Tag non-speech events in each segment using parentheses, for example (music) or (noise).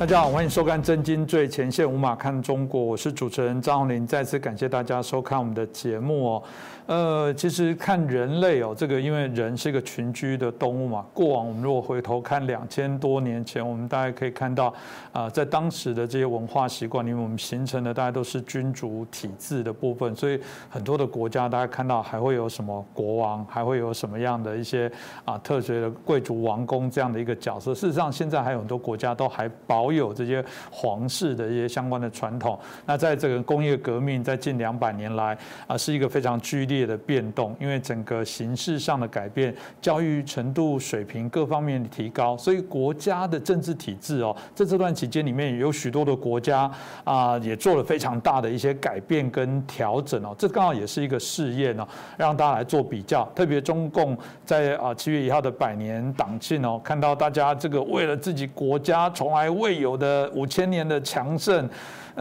大家好，欢迎收看《真金最前线》，无马看中国，我是主持人张宏林。再次感谢大家收看我们的节目哦。呃，其实看人类哦，这个因为人是一个群居的动物嘛。过往我们如果回头看两千多年前，我们大概可以看到啊，在当时的这些文化习惯里面，我们形成的大家都是君主体制的部分，所以很多的国家大家看到还会有什么国王，还会有什么样的一些啊特别的贵族王公这样的一个角色。事实上，现在还有很多国家都还保有这些皇室的一些相关的传统。那在这个工业革命在近两百年来啊，是一个非常剧烈。的变动，因为整个形式上的改变，教育程度水平各方面提高，所以国家的政治体制哦，在这段期间里面，有许多的国家啊，也做了非常大的一些改变跟调整哦。这刚好也是一个试验哦，让大家来做比较。特别中共在啊七月一号的百年党庆哦，看到大家这个为了自己国家从来未有的五千年的强盛。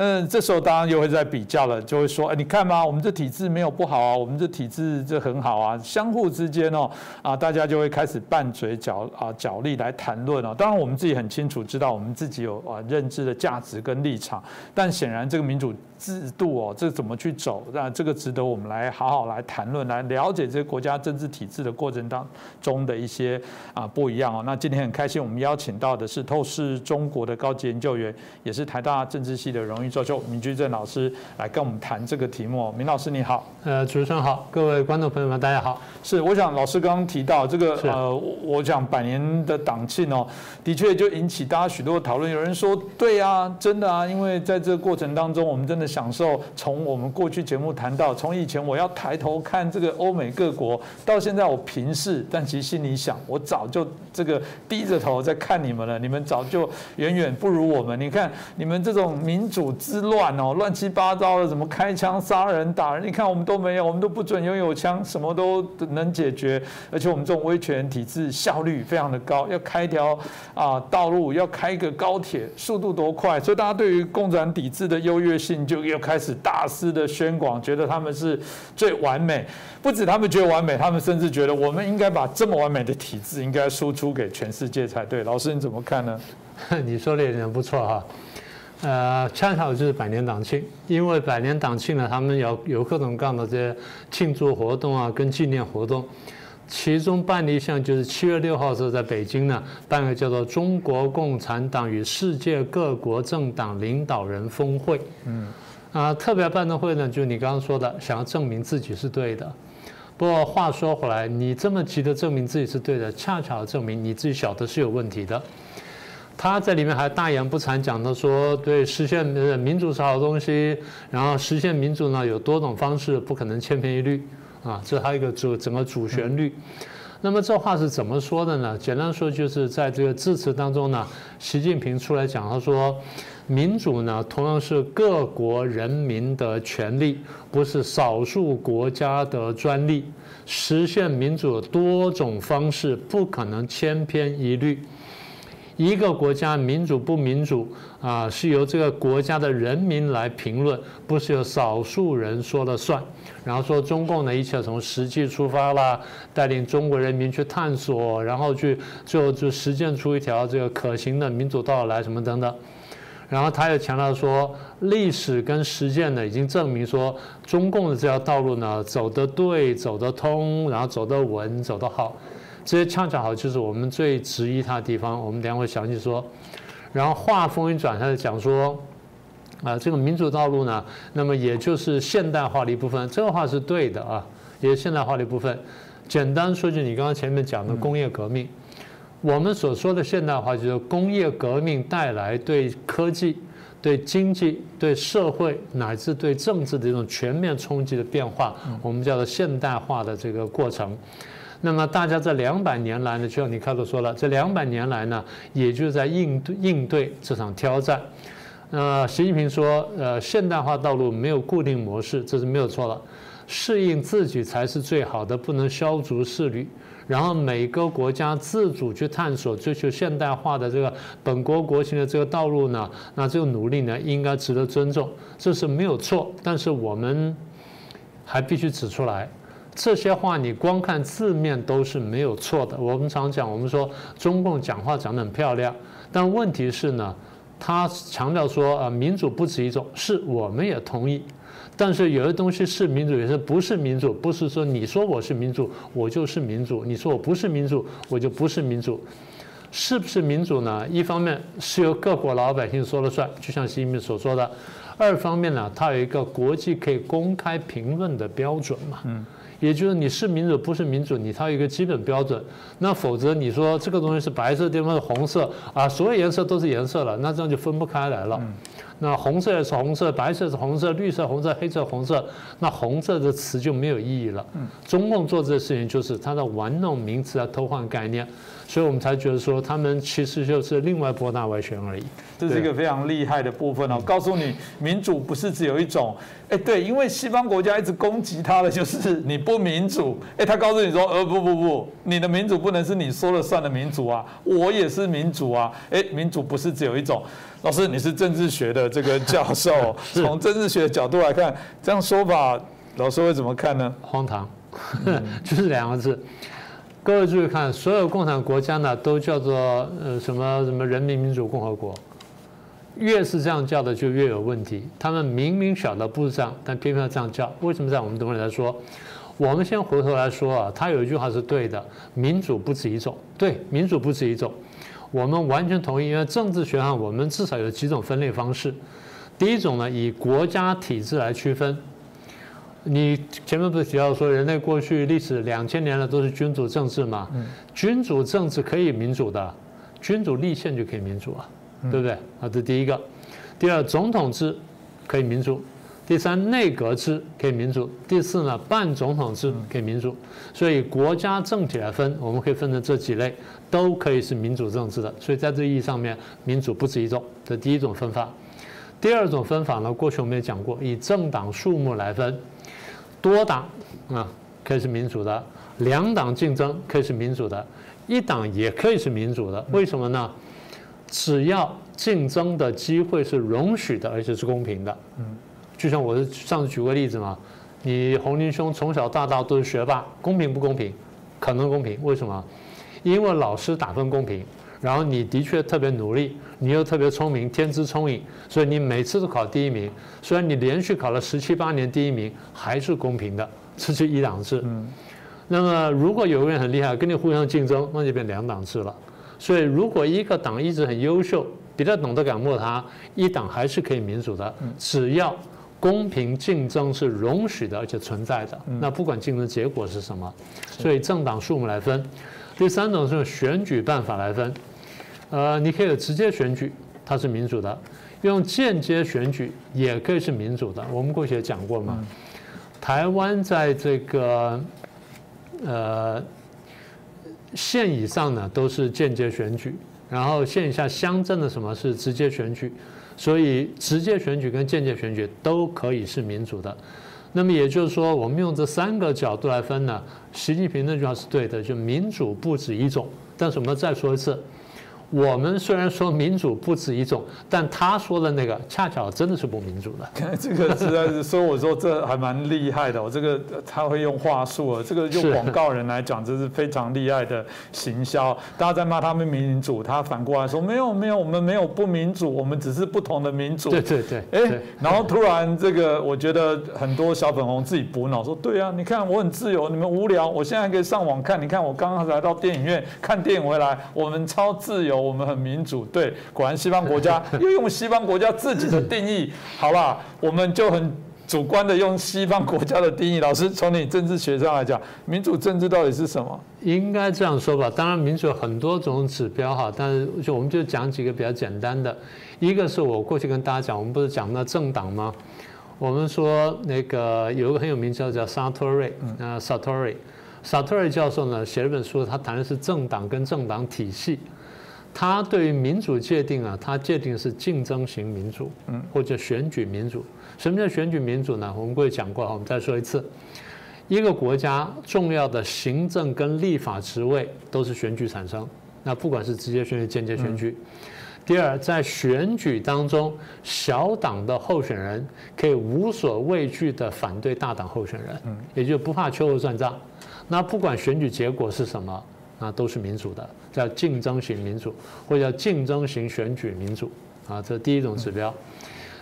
嗯，这时候当然又会在比较了，就会说，哎，你看嘛，我们这体制没有不好啊，我们这体制这很好啊，相互之间哦，啊，大家就会开始拌嘴角啊角力来谈论啊。当然，我们自己很清楚知道，我们自己有啊认知的价值跟立场，但显然这个民主。制度哦，这怎么去走？那这个值得我们来好好来谈论，来了解这个国家政治体制的过程当中的一些啊不一样哦。那今天很开心，我们邀请到的是透视中国的高级研究员，也是台大政治系的荣誉教授明居正老师来跟我们谈这个题目。明老师你好，呃，主持人好，各位观众朋友们大家好。是，我想老师刚刚提到这个呃，我讲百年的党庆哦，的确就引起大家许多讨论。有人说，对啊，真的啊，因为在这个过程当中，我们真的。享受从我们过去节目谈到，从以前我要抬头看这个欧美各国，到现在我平视，但其实心里想，我早就这个低着头在看你们了，你们早就远远不如我们。你看你们这种民主之乱哦，乱七八糟的，怎么开枪杀人打人？你看我们都没有，我们都不准拥有枪，什么都能解决。而且我们这种威权体制效率非常的高，要开条啊道路，要开一个高铁，速度多快？所以大家对于共产抵制的优越性就。又开始大肆的宣广，觉得他们是最完美。不止他们觉得完美，他们甚至觉得我们应该把这么完美的体制应该输出给全世界才对。老师你怎么看呢？(laughs) 你说的也不错哈。呃，恰巧就是百年党庆，因为百年党庆呢，他们有有各种各样的这些庆祝活动啊，跟纪念活动。其中办了一项，就是七月六号时候在北京呢办个叫做“中国共产党与世界各国政党领导人峰会”。嗯。啊，特别办的会呢，就你刚刚说的，想要证明自己是对的。不过话说回来，你这么急的证明自己是对的，恰巧证明你自己晓得是有问题的。他在里面还大言不惭讲的说，对，实现民主是好东西，然后实现民主呢有多种方式，不可能千篇一律啊，这还有一个主整个主旋律。那么这话是怎么说的呢？简单说就是在这个致辞当中呢，习近平出来讲，他说。民主呢，同样是各国人民的权利，不是少数国家的专利。实现民主多种方式不可能千篇一律。一个国家民主不民主啊，是由这个国家的人民来评论，不是由少数人说了算。然后说中共呢，一切从实际出发啦，带领中国人民去探索，然后去最后就实践出一条这个可行的民主道来，什么等等。然后他又强调说，历史跟实践呢，已经证明说，中共的这条道路呢，走得对，走得通，然后走得稳，走得好，这些恰恰好就是我们最质疑他的地方。我们等下会详细说。然后话锋一转，他就讲说，啊，这个民主道路呢，那么也就是现代化的一部分。这个话是对的啊，也是现代化的一部分。简单说句，你刚刚前面讲的工业革命。我们所说的现代化，就是工业革命带来对科技、对经济、对社会乃至对政治的一种全面冲击的变化，我们叫做现代化的这个过程。那么大家这两百年来呢，就像你开头说了，这两百年来呢，也就是在应对应对这场挑战。呃，习近平说，呃，现代化道路没有固定模式，这是没有错的，适应自己才是最好的，不能消逐势力。然后每个国家自主去探索、追求现代化的这个本国国情的这个道路呢，那这个努力呢，应该值得尊重，这是没有错。但是我们还必须指出来，这些话你光看字面都是没有错的。我们常讲，我们说中共讲话讲得很漂亮，但问题是呢，他强调说啊，民主不止一种，是我们也同意。但是有些东西是民主，有些不是民主，不是说你说我是民主，我就是民主；你说我不是民主，我就不是民主。是不是民主呢？一方面是由各国老百姓说了算，就像习近平所说的；二方面呢，它有一个国际可以公开评论的标准嘛。嗯。也就是你是民主不是民主，你它有一个基本标准。那否则你说这个东西是白色，地方是红色啊，所有颜色都是颜色了，那这样就分不开来了。那红色是红色，白色是红色，绿色红色，黑色红色，那红色的词就没有意义了。中共做这个事情就是他在玩弄名词啊，偷换概念。所以我们才觉得说，他们其实就是另外波大外宣而已。这是一个非常厉害的部分哦。告诉你，民主不是只有一种。哎，对，因为西方国家一直攻击他的就是你不民主。哎，他告诉你说，呃，不不不，你的民主不能是你说了算的民主啊，我也是民主啊。哎，民主不是只有一种。老师，你是政治学的这个教授，(laughs) 从政治学的角度来看，这样说法，老师会怎么看呢？荒唐，(laughs) 就是两个字。各位注意看，所有共产国家呢都叫做呃什么什么人民民主共和国，越是这样叫的就越有问题。他们明明晓得不是这样，但偏偏要这样叫。为什么这样？我们等会来说。我们先回头来说啊，他有一句话是对的：民主不止一种。对，民主不止一种，我们完全同意。因为政治学上，我们至少有几种分类方式。第一种呢，以国家体制来区分。你前面不是提到说，人类过去历史两千年了都是君主政治嘛？君主政治可以民主的，君主立宪就可以民主啊，对不对？啊，这第一个。第二，总统制可以民主。第三，内阁制可以民主。第四呢，半总统制可以民主。所以国家政体来分，我们可以分成这几类，都可以是民主政治的。所以在这意义上面，民主不止一种。这第一种分法。第二种分法呢，过去我们也讲过，以政党数目来分。多党啊，可以是民主的；两党竞争可以是民主的；一党也可以是民主的。为什么呢？只要竞争的机会是容许的，而且是公平的。嗯，就像我上次举过例子嘛，你洪林兄从小到大都是学霸，公平不公平？可能公平。为什么？因为老师打分公平。然后你的确特别努力，你又特别聪明，天资聪颖，所以你每次都考第一名。虽然你连续考了十七八年第一名，还是公平的，这是一档制。嗯。那么如果有个人很厉害，跟你互相竞争，那就变两档制了。所以如果一个党一直很优秀，别的党都敢没他，一党还是可以民主的，只要公平竞争是容许的而且存在的。那不管竞争结果是什么，所以政党数目来分。第三种是用选举办法来分。呃，你可以有直接选举，它是民主的；用间接选举也可以是民主的。我们过去也讲过嘛，台湾在这个呃县以上呢都是间接选举，然后县以下乡镇的什么是直接选举，所以直接选举跟间接选举都可以是民主的。那么也就是说，我们用这三个角度来分呢，习近平那句话是对的，就民主不止一种。但是我们再说一次。我们虽然说民主不止一种，但他说的那个恰巧真的是不民主的。(laughs) 这个实在是说，我说这还蛮厉害的。我这个他会用话术啊，这个用广告人来讲，这是非常厉害的行销。大家在骂他们民主，他反过来说没有没有，我们没有不民主，我们只是不同的民主。对对对。哎，然后突然这个，我觉得很多小粉红自己补脑说，对啊，你看我很自由，你们无聊，我现在可以上网看。你看我刚刚来到电影院看电影回来，我们超自由。我们很民主，对，果然西方国家 (laughs) 又用西方国家自己的定义，好吧，我们就很主观的用西方国家的定义。老师，从你政治学上来讲，民主政治到底是什么？应该这样说吧，当然民主有很多种指标哈，但是就我们就讲几个比较简单的。一个是我过去跟大家讲，我们不是讲那政党吗？我们说那个有一个很有名叫叫 Sartori，呃，Sartori，Sartori 教授呢写了本书，他谈的是政党跟政党体系。他对于民主界定啊，他界定是竞争型民主，嗯，或者选举民主。什么叫选举民主呢？我们过去讲过，我们再说一次：一个国家重要的行政跟立法职位都是选举产生，那不管是直接选举、间接选举。第二，在选举当中，小党的候选人可以无所畏惧的反对大党候选人，嗯，也就不怕秋后算账。那不管选举结果是什么。那都是民主的，叫竞争型民主，或者叫竞争型选举民主，啊，这是第一种指标。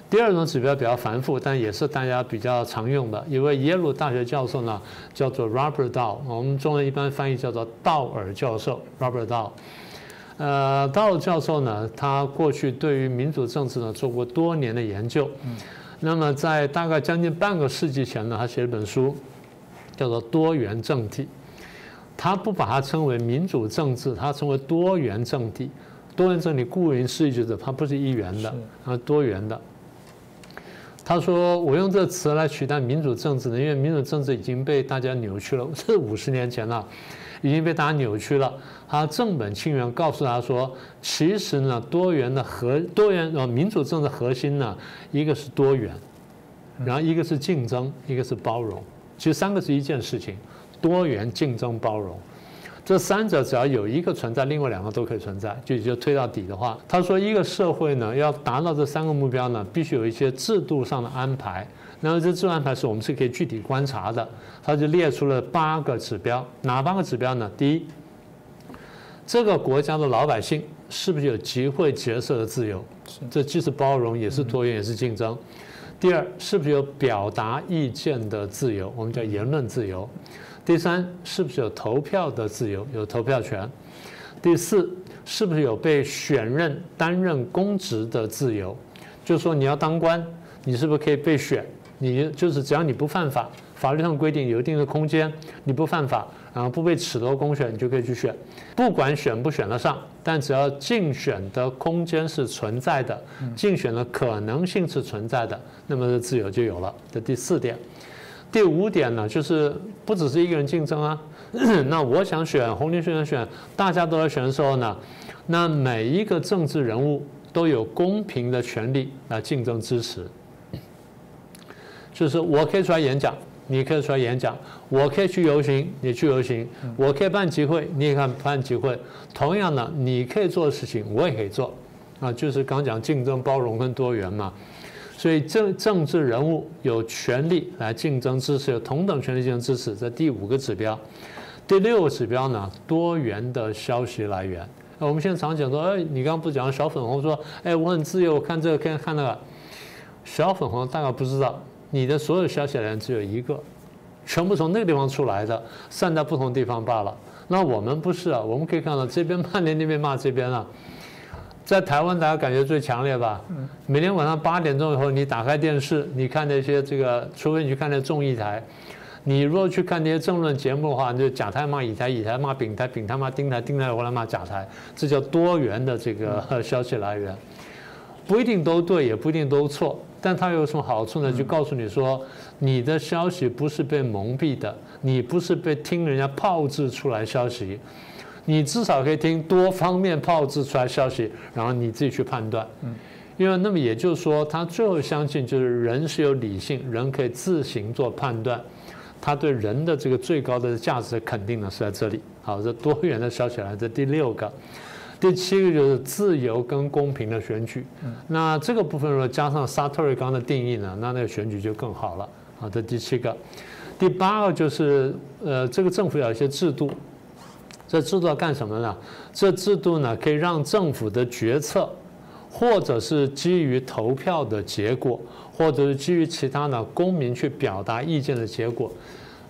第二种指标比较繁复，但也是大家比较常用的。一位耶鲁大学教授呢，叫做 Robert Dahl，我们中文一般翻译叫做道尔教授 Robert Dahl。呃，道尔教授呢，他过去对于民主政治呢做过多年的研究。那么在大概将近半个世纪前呢，他写了本书，叫做《多元政体》。他不把它称为民主政治，他称为多元政体。多元政体顾名思义就是它不是一元的，啊，多元的。他说：“我用这个词来取代民主政治呢，因为民主政治已经被大家扭曲了。(laughs) 这五十年前了，已经被大家扭曲了。”他正本清源告诉他说：“其实呢，多元的核多元呃民主政治核心呢，一个是多元，然后一个是竞争，一个是包容。其实三个是一件事情：多元、竞争、包容。”这三者只要有一个存在，另外两个都可以存在。就就推到底的话，他说一个社会呢要达到这三个目标呢，必须有一些制度上的安排。然后这制度安排是我们是可以具体观察的。他就列出了八个指标，哪八个指标呢？第一，这个国家的老百姓是不是有集会结社的自由？这既是包容，也是多元，也是竞争。第二，是不是有表达意见的自由？我们叫言论自由。第三，是不是有投票的自由，有投票权？第四，是不是有被选任担任公职的自由？就是说，你要当官，你是不是可以被选？你就是只要你不犯法，法律上规定有一定的空间，你不犯法，然后不被褫夺公选，你就可以去选。不管选不选得上，但只要竞选的空间是存在的，竞选的可能性是存在的，那么这自由就有了。这第四点。第五点呢，就是不只是一个人竞争啊。(clears throat) 那我想选，红林想选，大家都来选的时候呢，那每一个政治人物都有公平的权利来竞争支持。就是我可以出来演讲，你可以出来演讲；我可以去游行，你去游行；我可以办集会，你也可以办集会。同样的，你可以做的事情，我也可以做。啊，就是刚讲竞争、包容跟多元嘛。所以政政治人物有权利来竞争支持，有同等权利竞争支持，这第五个指标。第六个指标呢，多元的消息来源。我们现在常讲说，哎，你刚刚不讲小粉红说，哎，我很自由，我看这个看看那个。小粉红大概不知道，你的所有消息来源只有一个，全部从那个地方出来的，散在不同地方罢了。那我们不是啊，我们可以看到这边骂你，那边骂这边啊。在台湾，大家感觉最强烈吧？每天晚上八点钟以后，你打开电视，你看那些这个，除非你去看那综艺台，你如果去看那些政论节目的话，就甲台骂乙台，乙台骂丙台，丙台骂丁台，丁台回来骂甲台，这叫多元的这个 (laughs) 消息来源，不一定都对，也不一定都错，但它有什么好处呢？就告诉你说，你的消息不是被蒙蔽的，你不是被听人家炮制出来消息。你至少可以听多方面炮制出来消息，然后你自己去判断。嗯，因为那么也就是说，他最后相信就是人是有理性，人可以自行做判断。他对人的这个最高的价值的肯定呢是在这里。好，这多元的消息来，这第六个，第七个就是自由跟公平的选举。嗯，那这个部分如果加上沙特瑞刚的定义呢，那那个选举就更好了。好，这第七个，第八个就是呃，这个政府有一些制度。这制度要干什么呢？这制度呢，可以让政府的决策，或者是基于投票的结果，或者是基于其他的公民去表达意见的结果。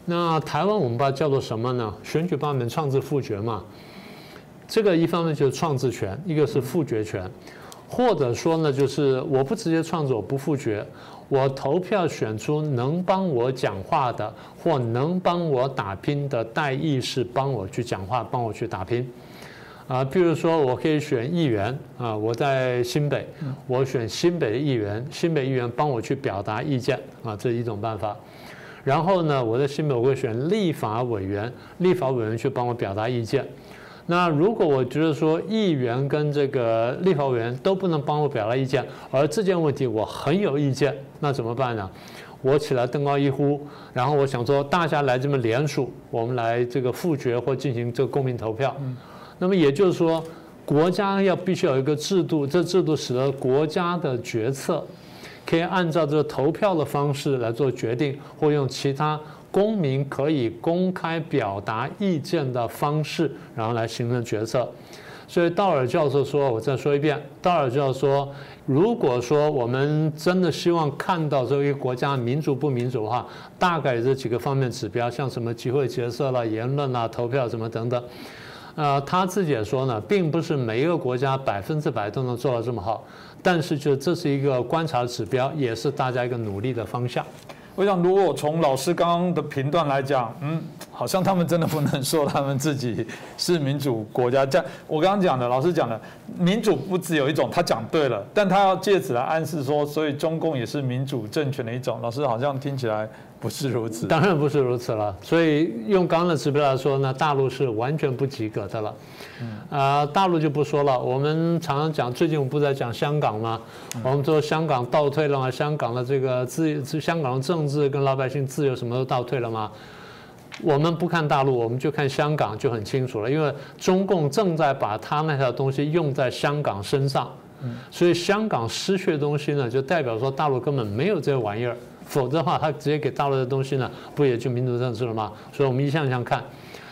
那台湾我们把它叫做什么呢？选举罢免、创制、复决嘛。这个一方面就是创制权，一个是复决权，或者说呢，就是我不直接创制，我不复决。我投票选出能帮我讲话的，或能帮我打拼的代议士，帮我去讲话，帮我去打拼。啊，比如说我可以选议员啊，我在新北，我选新北的议员，新北议员帮我去表达意见啊，这是一种办法。然后呢，我在新北我会选立法委员，立法委员去帮我表达意见。那如果我觉得说议员跟这个立法委员都不能帮我表达意见，而这件问题我很有意见，那怎么办呢？我起来登高一呼，然后我想说大家来这么联署，我们来这个复决或进行这个公民投票。那么也就是说，国家要必须有一个制度，这制度使得国家的决策可以按照这个投票的方式来做决定，或用其他。公民可以公开表达意见的方式，然后来形成决策。所以道尔教授说，我再说一遍，道尔教授说，如果说我们真的希望看到这个国家民主不民主的话，大概这几个方面指标，像什么集会决策啦、言论啦、投票什么等等。呃，他自己也说呢，并不是每一个国家百分之百都能做到这么好，但是就这是一个观察指标，也是大家一个努力的方向。我想，如果从老师刚刚的评断来讲，嗯，好像他们真的不能说他们自己是民主国家。这样，我刚刚讲的，老师讲的，民主不只有一种，他讲对了，但他要借此来暗示说，所以中共也是民主政权的一种。老师好像听起来不是如此。当然不是如此了。所以用刚刚的指标来说呢，大陆是完全不及格的了。啊，大陆就不说了。我们常常讲，最近我们不在讲香港吗？我们说香港倒退了吗？香港的这个自香港的政治跟老百姓自由什么都倒退了吗？我们不看大陆，我们就看香港就很清楚了。因为中共正在把他那套东西用在香港身上，所以香港失去的东西呢，就代表说大陆根本没有这个玩意儿。否则的话，他直接给大陆的东西呢，不也就民主政治了吗？所以我们一项一项看。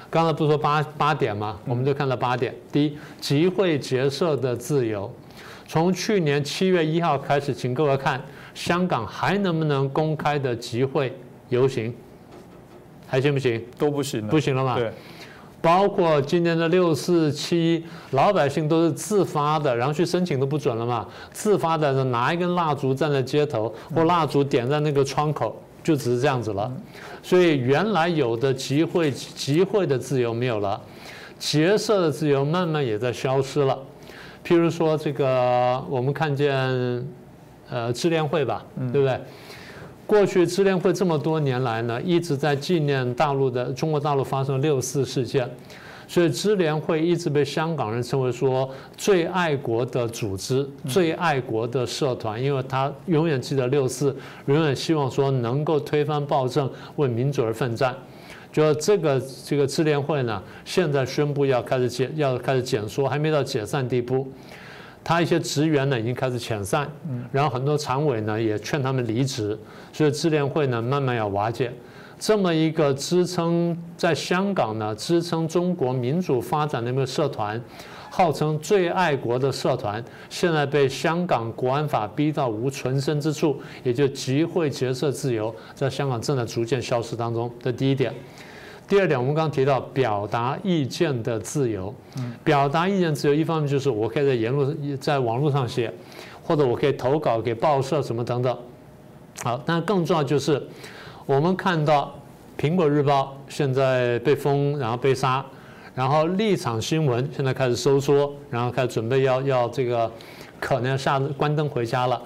刚才不是说八八点吗？我们就看到八点。第一，集会结社的自由，从去年七月一号开始，请各位看香港还能不能公开的集会游行，还行不行？都不行，不行了嘛？对。包括今年的六四七，老百姓都是自发的，然后去申请都不准了嘛？自发的拿一根蜡烛站在街头，或蜡烛点在那个窗口。就只是这样子了，所以原来有的集会集会的自由没有了，结社的自由慢慢也在消失了。譬如说这个，我们看见呃智联会吧，对不对？过去支联会这么多年来呢，一直在纪念大陆的中国大陆发生六四事件。所以支联会一直被香港人称为说最爱国的组织、最爱国的社团，因为他永远记得六四，永远希望说能够推翻暴政，为民主而奋战。就这个这个支联会呢，现在宣布要开始减，要开始减缩，还没到解散地步。他一些职员呢已经开始遣散，然后很多常委呢也劝他们离职，所以支联会呢慢慢要瓦解。这么一个支撑在香港呢，支撑中国民主发展的一个社团，号称最爱国的社团，现在被香港国安法逼到无存身之处，也就集会结社自由在香港正在逐渐消失当中。这第一点。第二点，我们刚刚提到表达意见的自由。表达意见自由，一方面就是我可以在言论在网络上写，或者我可以投稿给报社什么等等。好，但更重要就是。我们看到《苹果日报》现在被封，然后被杀，然后立场新闻现在开始收缩，然后开始准备要要这个可能要下关灯回家了。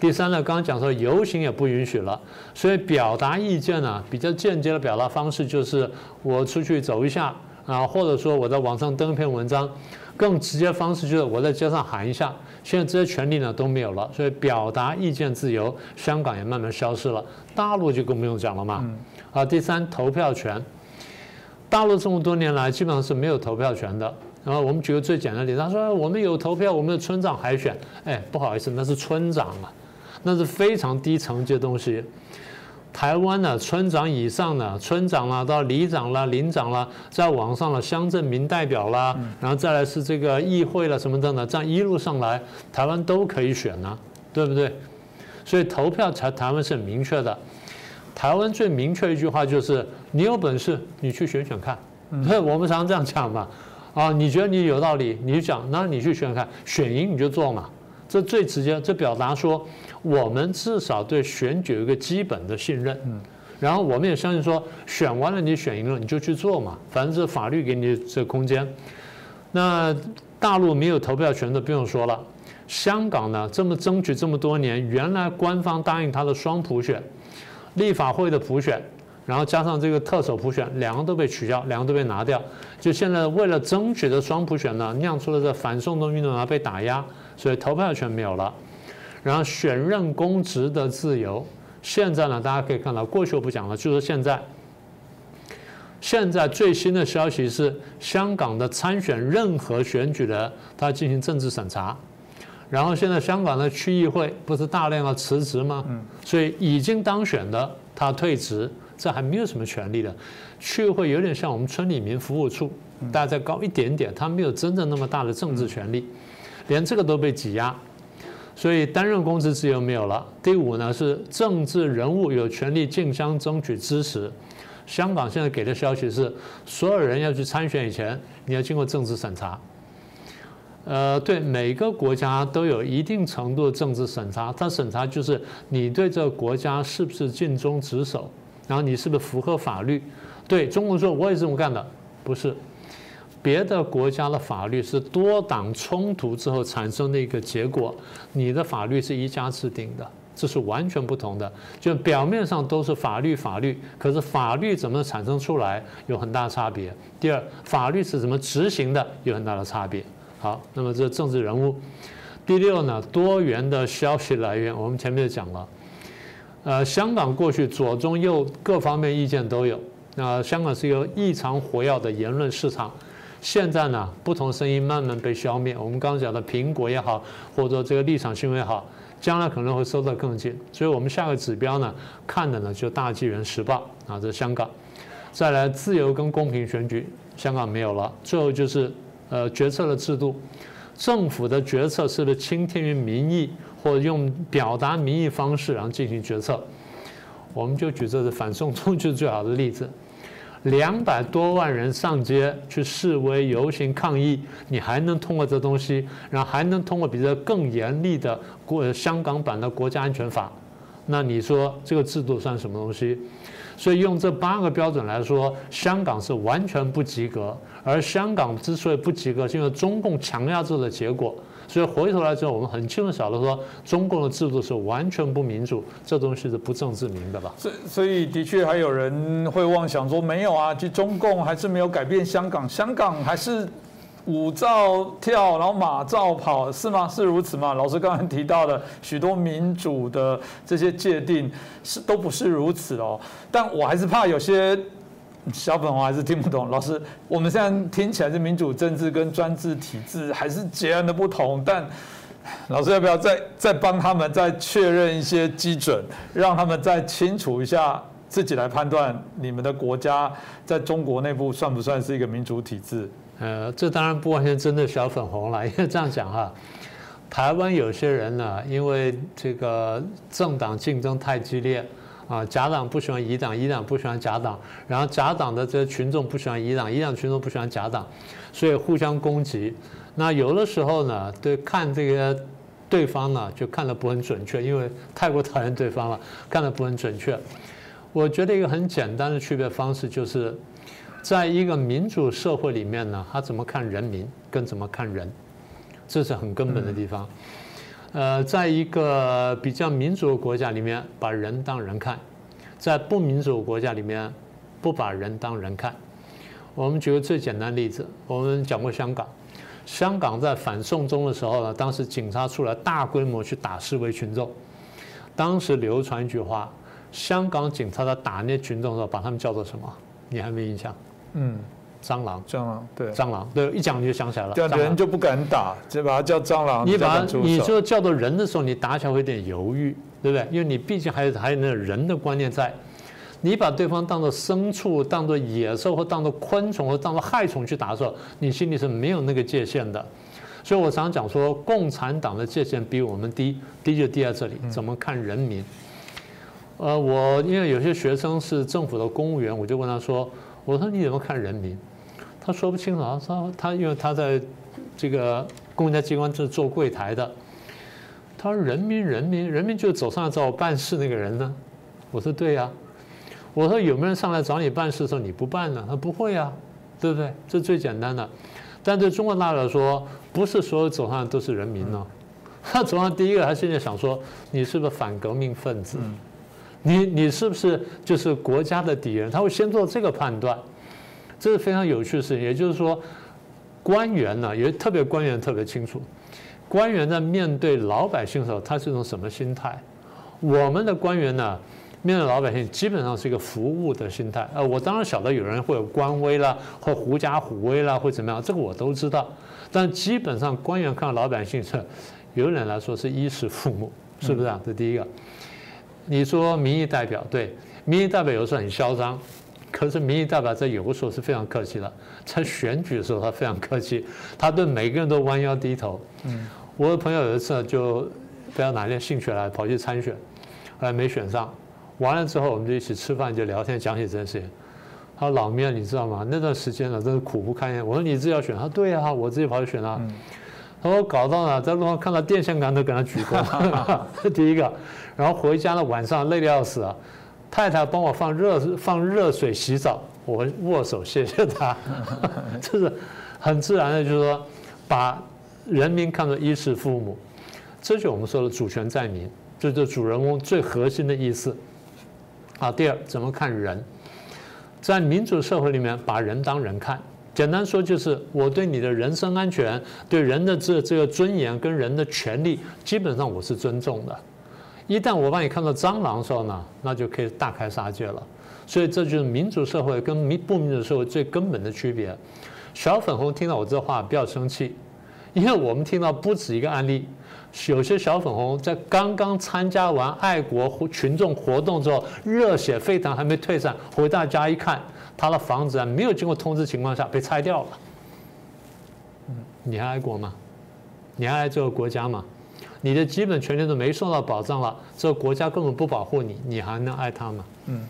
第三呢，刚刚讲说游行也不允许了，所以表达意见呢，比较间接的表达方式就是我出去走一下啊，或者说我在网上登一篇文章。更直接方式就是我在街上喊一下，现在这些权利呢都没有了，所以表达意见自由，香港也慢慢消失了。大陆就更不用讲了嘛。啊，第三，投票权，大陆这么多年来基本上是没有投票权的。然后我们举个最简单的例子，他说我们有投票，我们的村长海选，哎，不好意思，那是村长啊，那是非常低层级的东西。台湾呢村长以上的村长啦，到里长啦、领长啦，在网上的乡镇民代表啦，然后再来是这个议会了什么等等，这样一路上来，台湾都可以选呐，对不对？所以投票才台湾是很明确的。台湾最明确一句话就是：你有本事，你去选选看。(laughs) 我们常常这样讲嘛，啊，你觉得你有道理，你就讲，那你去选看，选赢你就做嘛。这最直接，这表达说，我们至少对选举有一个基本的信任，然后我们也相信说，选完了你选赢了你就去做嘛，反正是法律给你这空间。那大陆没有投票权的不用说了，香港呢这么争取这么多年，原来官方答应他的双普选，立法会的普选，然后加上这个特首普选，两个都被取消，两个都被拿掉，就现在为了争取的双普选呢，酿出了这反送中运动啊被打压。所以投票权没有了，然后选任公职的自由，现在呢，大家可以看到，过去我不讲了，就是现在，现在最新的消息是，香港的参选任何选举的，他进行政治审查，然后现在香港的区议会不是大量的辞职吗？嗯，所以已经当选的他退职，这还没有什么权利的，区议会有点像我们村里民服务处。大家再高一点点，他没有真正那么大的政治权利，连这个都被挤压，所以担任公职自由没有了。第五呢是政治人物有权利竞相争取支持。香港现在给的消息是，所有人要去参选以前，你要经过政治审查。呃，对，每个国家都有一定程度的政治审查，它审查就是你对这个国家是不是尽忠职守，然后你是不是符合法律。对中国说，我也这么干的，不是。别的国家的法律是多党冲突之后产生的一个结果，你的法律是一家制定的。这是完全不同的，就表面上都是法律，法律，可是法律怎么产生出来有很大差别。第二，法律是怎么执行的有很大的差别。好，那么这政治人物。第六呢，多元的消息来源，我们前面就讲了。呃，香港过去左中右各方面意见都有，那香港是一个异常活跃的言论市场。现在呢，不同声音慢慢被消灭。我们刚刚讲的苹果也好，或者这个立场新闻也好。将来可能会收得更近，所以我们下个指标呢，看的呢就大纪元时报啊，这是香港。再来自由跟公平选举，香港没有了。最后就是呃决策的制度，政府的决策是不是倾听于民意，或者用表达民意方式然后进行决策？我们就举这个反送中就是最好的例子。两百多万人上街去示威游行抗议，你还能通过这东西，然后还能通过比这更严厉的国香港版的国家安全法，那你说这个制度算什么东西？所以用这八个标准来说，香港是完全不及格。而香港之所以不及格，是因为中共强压制的结果。所以回头来之后，我们很清楚晓得说，中共的制度是完全不民主，这东西是不正自明的吧？所所以的确还有人会妄想说，没有啊，就中共还是没有改变香港，香港还是舞照跳，然后马照跑，是吗？是如此吗？老师刚刚提到的许多民主的这些界定是都不是如此哦，但我还是怕有些。小粉红还是听不懂，老师，我们现在听起来是民主政治跟专制体制还是截然的不同，但老师要不要再再帮他们再确认一些基准，让他们再清楚一下，自己来判断你们的国家在中国内部算不算是一个民主体制？呃，这当然不完全针对小粉红了，因为这样讲哈，台湾有些人呢，因为这个政党竞争太激烈。啊，假党不喜欢乙党，乙党不喜欢假党，然后假党的这些群众不喜欢乙党，乙党群众不喜欢假党，所以互相攻击。那有的时候呢，对看这个对方呢，就看得不很准确，因为太过讨厌对方了，看得不很准确。我觉得一个很简单的区别方式就是，在一个民主社会里面呢，他怎么看人民，跟怎么看人，这是很根本的地方。呃，在一个比较民主的国家里面，把人当人看；在不民主的国家里面，不把人当人看。我们举个最简单的例子，我们讲过香港。香港在反送中的时候呢，当时警察出来大规模去打示威群众。当时流传一句话：香港警察在打那群众的时候，把他们叫做什么？你还没印象？嗯。蟑螂，蟑螂，对，蟑螂，对，一讲你就想起来了。对人就不敢打，就把它叫蟑螂。你把你就叫做人的时候，你打起来会有点犹豫，对不对？因为你毕竟还有还有那个人的观念在。你把对方当做牲畜、当做野兽或当做昆虫或当做害虫去打的时候，你心里是没有那个界限的。所以我常讲说，共产党的界限比我们低，低就低在这里。怎么看人民？呃，我因为有些学生是政府的公务员，我就问他说：“我说你怎么看人民？”他说不清楚，他说他因为他在这个公家机关这做柜台的。他说：“人民，人民，人民就走上来找我办事那个人呢？”我说：“对呀。”我说：“有没有人上来找你办事的时候你不办呢？”他不会啊，对不对？这最简单的。但对中国大陆来说，不是所有走上来都是人民呢。他走上第一个，他现在想说：“你是不是反革命分子？你你是不是就是国家的敌人？”他会先做这个判断。这是非常有趣的事情，也就是说，官员呢，也特别官员特别清楚，官员在面对老百姓的时候，他是一种什么心态？我们的官员呢，面对老百姓基本上是一个服务的心态。呃，我当然晓得有人会有官威啦，或狐假虎威啦，或怎么样，这个我都知道。但基本上官员看老百姓是，有人来说是衣食父母，是不是啊？这第一个。你说民意代表对，民意代表有时候很嚣张。可是民意代表在有的时候是非常客气的，在选举的时候他非常客气，他对每个人都弯腰低头。嗯，我的朋友有一次就不知道哪天兴趣来跑去参选，后来没选上，完了之后我们就一起吃饭就聊天讲起这件事情。他说：“老面，你知道吗？那段时间呢真是苦不堪言。”我说：“你自己要选？”他说：“对呀，我自己跑去选啊。”他说：“搞到了，在路上看到电线杆都给他举过。” (laughs) 这第一个，然后回家了晚上累得要死啊。太太帮我放热放热水洗澡，我握手谢谢她，(laughs) 这是很自然的，就是说把人民看作衣食父母，这就我们说的主权在民，这就主人公最核心的意思。好，第二怎么看人，在民主社会里面把人当人看，简单说就是我对你的人身安全、对人的这这个尊严跟人的权利，基本上我是尊重的。一旦我把你看到蟑螂的时候呢，那就可以大开杀戒了。所以这就是民主社会跟民不民主社会最根本的区别。小粉红听到我这话不要生气，因为我们听到不止一个案例，有些小粉红在刚刚参加完爱国群众活动之后，热血沸腾还没退散，回到家一看，他的房子啊没有经过通知情况下被拆掉了。你还爱国吗？你还爱这个国家吗？你的基本权利都没受到保障了，这个国家根本不保护你，你还能爱他吗？嗯。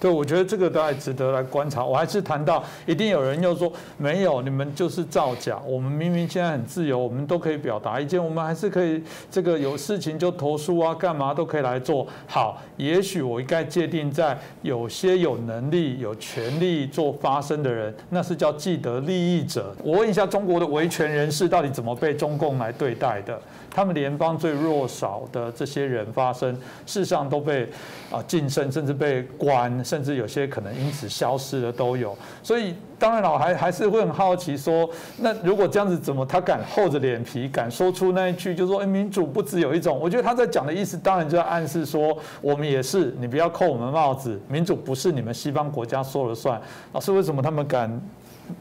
对，我觉得这个都还值得来观察。我还是谈到，一定有人又说没有，你们就是造假。我们明明现在很自由，我们都可以表达意见，我们还是可以这个有事情就投诉啊，干嘛都可以来做好。也许我应该界定在有些有能力、有权利做发声的人，那是叫既得利益者。我问一下，中国的维权人士到底怎么被中共来对待的？他们联邦最弱少的这些人发声，事实上都被啊晋升，甚至被关。甚至有些可能因此消失的都有，所以当然了，还还是会很好奇说，那如果这样子，怎么他敢厚着脸皮敢说出那一句，就说哎，民主不只有一种？我觉得他在讲的意思，当然就在暗示说，我们也是，你不要扣我们帽子，民主不是你们西方国家说了算。老师，为什么他们敢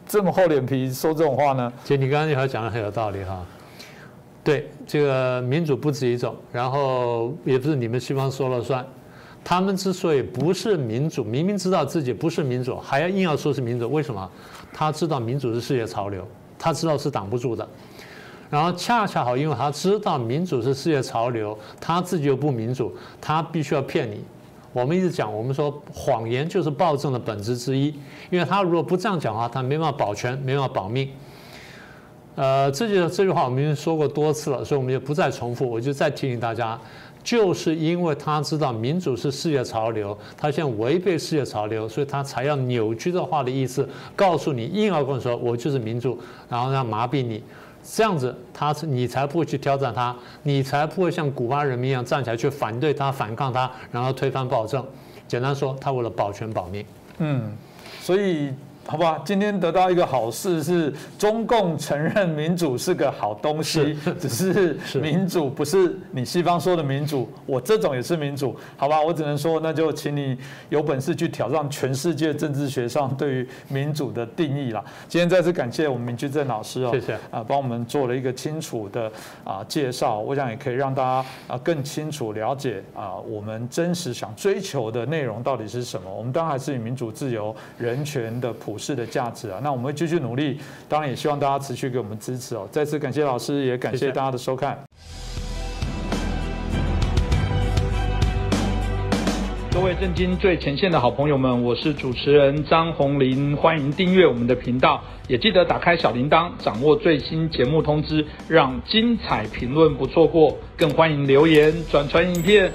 这么厚脸皮说这种话呢？其实你刚刚那条讲的很有道理哈。对，这个民主不止一种，然后也不是你们西方说了算。他们之所以不是民主，明明知道自己不是民主，还要硬要说是民主，为什么？他知道民主是世界潮流，他知道是挡不住的。然后恰恰好，因为他知道民主是世界潮流，他自己又不民主，他必须要骗你。我们一直讲，我们说谎言就是暴政的本质之一，因为他如果不这样讲话，他没办法保全，没办法保命。呃，这句这句话我们已经说过多次了，所以我们就不再重复，我就再提醒大家。就是因为他知道民主是世界潮流，他现在违背世界潮流，所以他才要扭曲这话的意思，告诉你硬要跟你说我就是民主，然后让麻痹你，这样子他是你才不会去挑战他，你才不会像古巴人民一样站起来去反对他、反抗他，然后推翻暴政。简单说，他为了保全保命。嗯，所以。好吧，今天得到一个好事是中共承认民主是个好东西，只是民主不是你西方说的民主，我这种也是民主，好吧，我只能说那就请你有本事去挑战全世界政治学上对于民主的定义了。今天再次感谢我们明居正老师哦，谢谢啊，帮我们做了一个清楚的啊介绍，我想也可以让大家啊更清楚了解啊我们真实想追求的内容到底是什么。我们当然还是以民主、自由、人权的普。股市的价值啊，那我们会继续努力，当然也希望大家持续给我们支持哦。再次感谢老师，也感谢大家的收看。各位震惊最前线的好朋友们，我是主持人张宏林，欢迎订阅我们的频道，也记得打开小铃铛，掌握最新节目通知，让精彩评论不错过。更欢迎留言转传影片。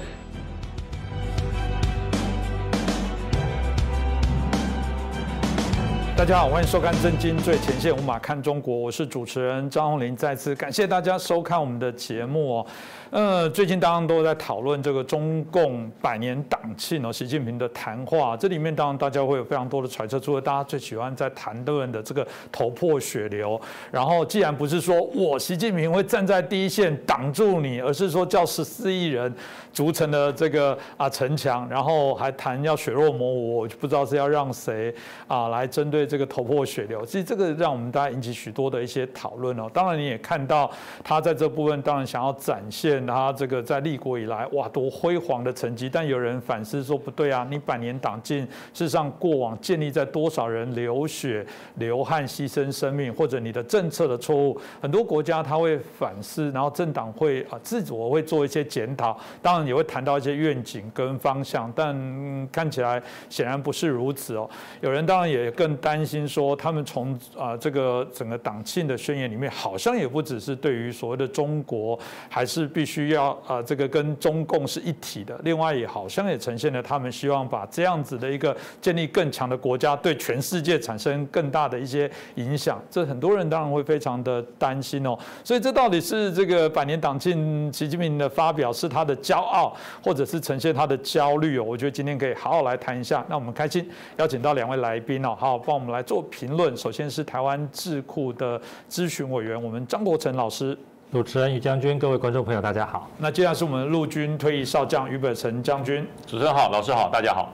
大家好，欢迎收看《震惊最前线》，无马看中国，我是主持人张宏林，再次感谢大家收看我们的节目哦。呃，最近当然都在讨论这个中共百年党庆哦，习近平的谈话，这里面当然大家会有非常多的揣测，除了大家最喜欢在谈论的这个头破血流，然后既然不是说我习近平会站在第一线挡住你，而是说叫十四亿人组成的这个啊城墙，然后还谈要血肉模糊，我就不知道是要让谁啊来针对这个头破血流，其实这个让我们大家引起许多的一些讨论哦。当然你也看到他在这部分当然想要展现。他这个在立国以来哇多辉煌的成绩，但有人反思说不对啊，你百年党禁，事实上过往建立在多少人流血、流汗、牺牲生命，或者你的政策的错误，很多国家他会反思，然后政党会啊自我会做一些检讨，当然也会谈到一些愿景跟方向，但看起来显然不是如此哦。有人当然也更担心说，他们从啊这个整个党庆的宣言里面，好像也不只是对于所谓的中国，还是必须要啊这个跟中共是一体的。另外也好像也呈现了他们希望把这样子的一个建立更强的国家，对全世界产生更大的一些影响。这很多人当然会非常的担心哦。所以这到底是这个百年党庆，习近平的发表是他的骄傲，或者是呈现他的焦虑哦？我觉得今天可以好好来谈一下。那我们开心邀请到两位来宾哦，好帮我们来做评论。首先是台湾智库的咨询委员，我们张国成老师。主持人于将军，各位观众朋友，大家好。那接下来是我们陆军退役少将于北辰将军。主持人好，老师好，大家好。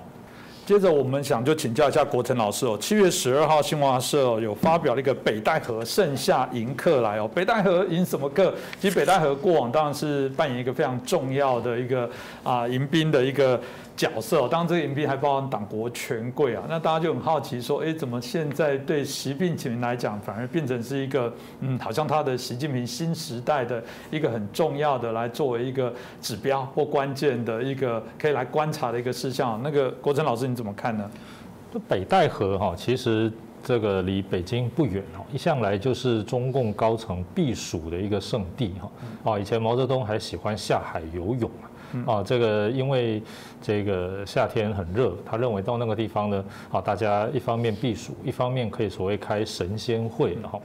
接着我们想就请教一下国成老师哦，七月十二号新华社有发表了一个北戴河盛夏迎客来哦，北戴河迎什么客？其实北戴河过往当然是扮演一个非常重要的一个啊迎宾的一个。角色，当然这个迎宾还包含党国权贵啊，那大家就很好奇说，哎，怎么现在对习近平来讲，反而变成是一个，嗯，好像他的习近平新时代的一个很重要的来作为一个指标或关键的一个可以来观察的一个事项。那个国成老师你怎么看呢？北戴河哈，其实这个离北京不远哦，一向来就是中共高层避暑的一个圣地哈。哦，以前毛泽东还喜欢下海游泳啊。啊，这个因为这个夏天很热，他认为到那个地方呢，啊，大家一方面避暑，一方面可以所谓开神仙会，哈。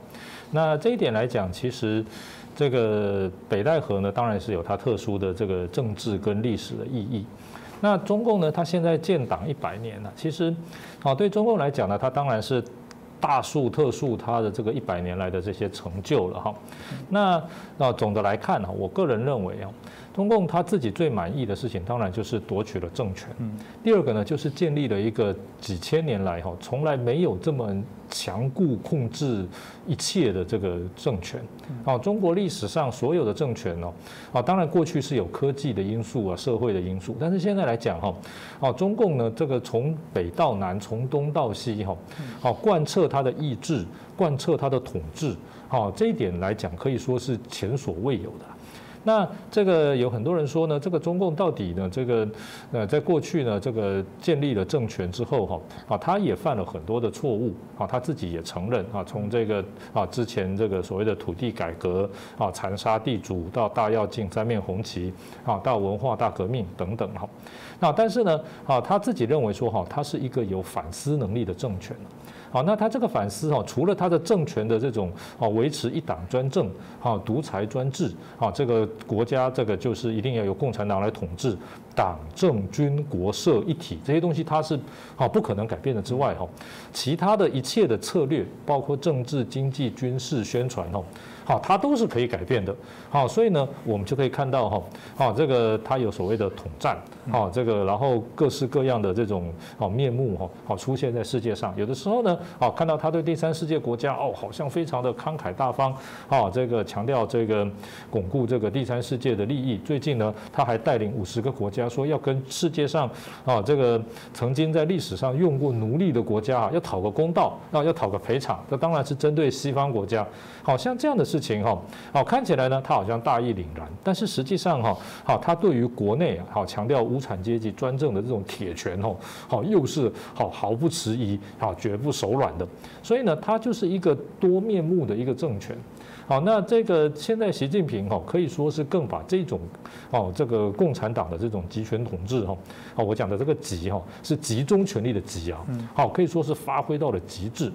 那这一点来讲，其实这个北戴河呢，当然是有它特殊的这个政治跟历史的意义。那中共呢，它现在建党一百年了，其实，啊，对中共来讲呢，它当然是大数特数它的这个一百年来的这些成就了，哈。那那总的来看呢，我个人认为啊。中共他自己最满意的事情，当然就是夺取了政权。嗯，第二个呢，就是建立了一个几千年来哈从来没有这么强固控制一切的这个政权。啊，中国历史上所有的政权哦，啊，当然过去是有科技的因素啊，社会的因素，但是现在来讲哈，啊，中共呢这个从北到南，从东到西哈，啊，贯彻他的意志，贯彻他的统治，啊，这一点来讲可以说是前所未有的。那这个有很多人说呢，这个中共到底呢，这个呃，在过去呢，这个建立了政权之后哈，啊，他也犯了很多的错误啊，他自己也承认啊，从这个啊之前这个所谓的土地改革啊，残杀地主到大跃进三面红旗啊，到文化大革命等等哈，那但是呢啊，他自己认为说哈，他是一个有反思能力的政权。好，那他这个反思哈，除了他的政权的这种哦维持一党专政，哈独裁专制，啊这个国家这个就是一定要由共产党来统治，党政军国社一体这些东西他是啊不可能改变的之外哈，其他的一切的策略，包括政治、经济、军事、宣传哈。好，它都是可以改变的。好，所以呢，我们就可以看到哈，好，这个它有所谓的统战，好，这个然后各式各样的这种好面目哈，好出现在世界上。有的时候呢，好看到他对第三世界国家哦，好像非常的慷慨大方，啊，这个强调这个巩固这个第三世界的利益。最近呢，他还带领五十个国家说要跟世界上啊这个曾经在历史上用过奴隶的国家啊要讨个公道，啊要讨个赔偿。这当然是针对西方国家。好像这样的事情哈，好看起来呢，他好像大义凛然，但是实际上哈，好他对于国内啊，好强调无产阶级专政的这种铁拳哦，好又是好毫不迟疑，好绝不手软的，所以呢，他就是一个多面目的一个政权。好，那这个现在习近平哈可以说是更把这种哦这个共产党的这种集权统治哈，哦我讲的这个集哈是集中权力的集啊，好可以说是发挥到了极致。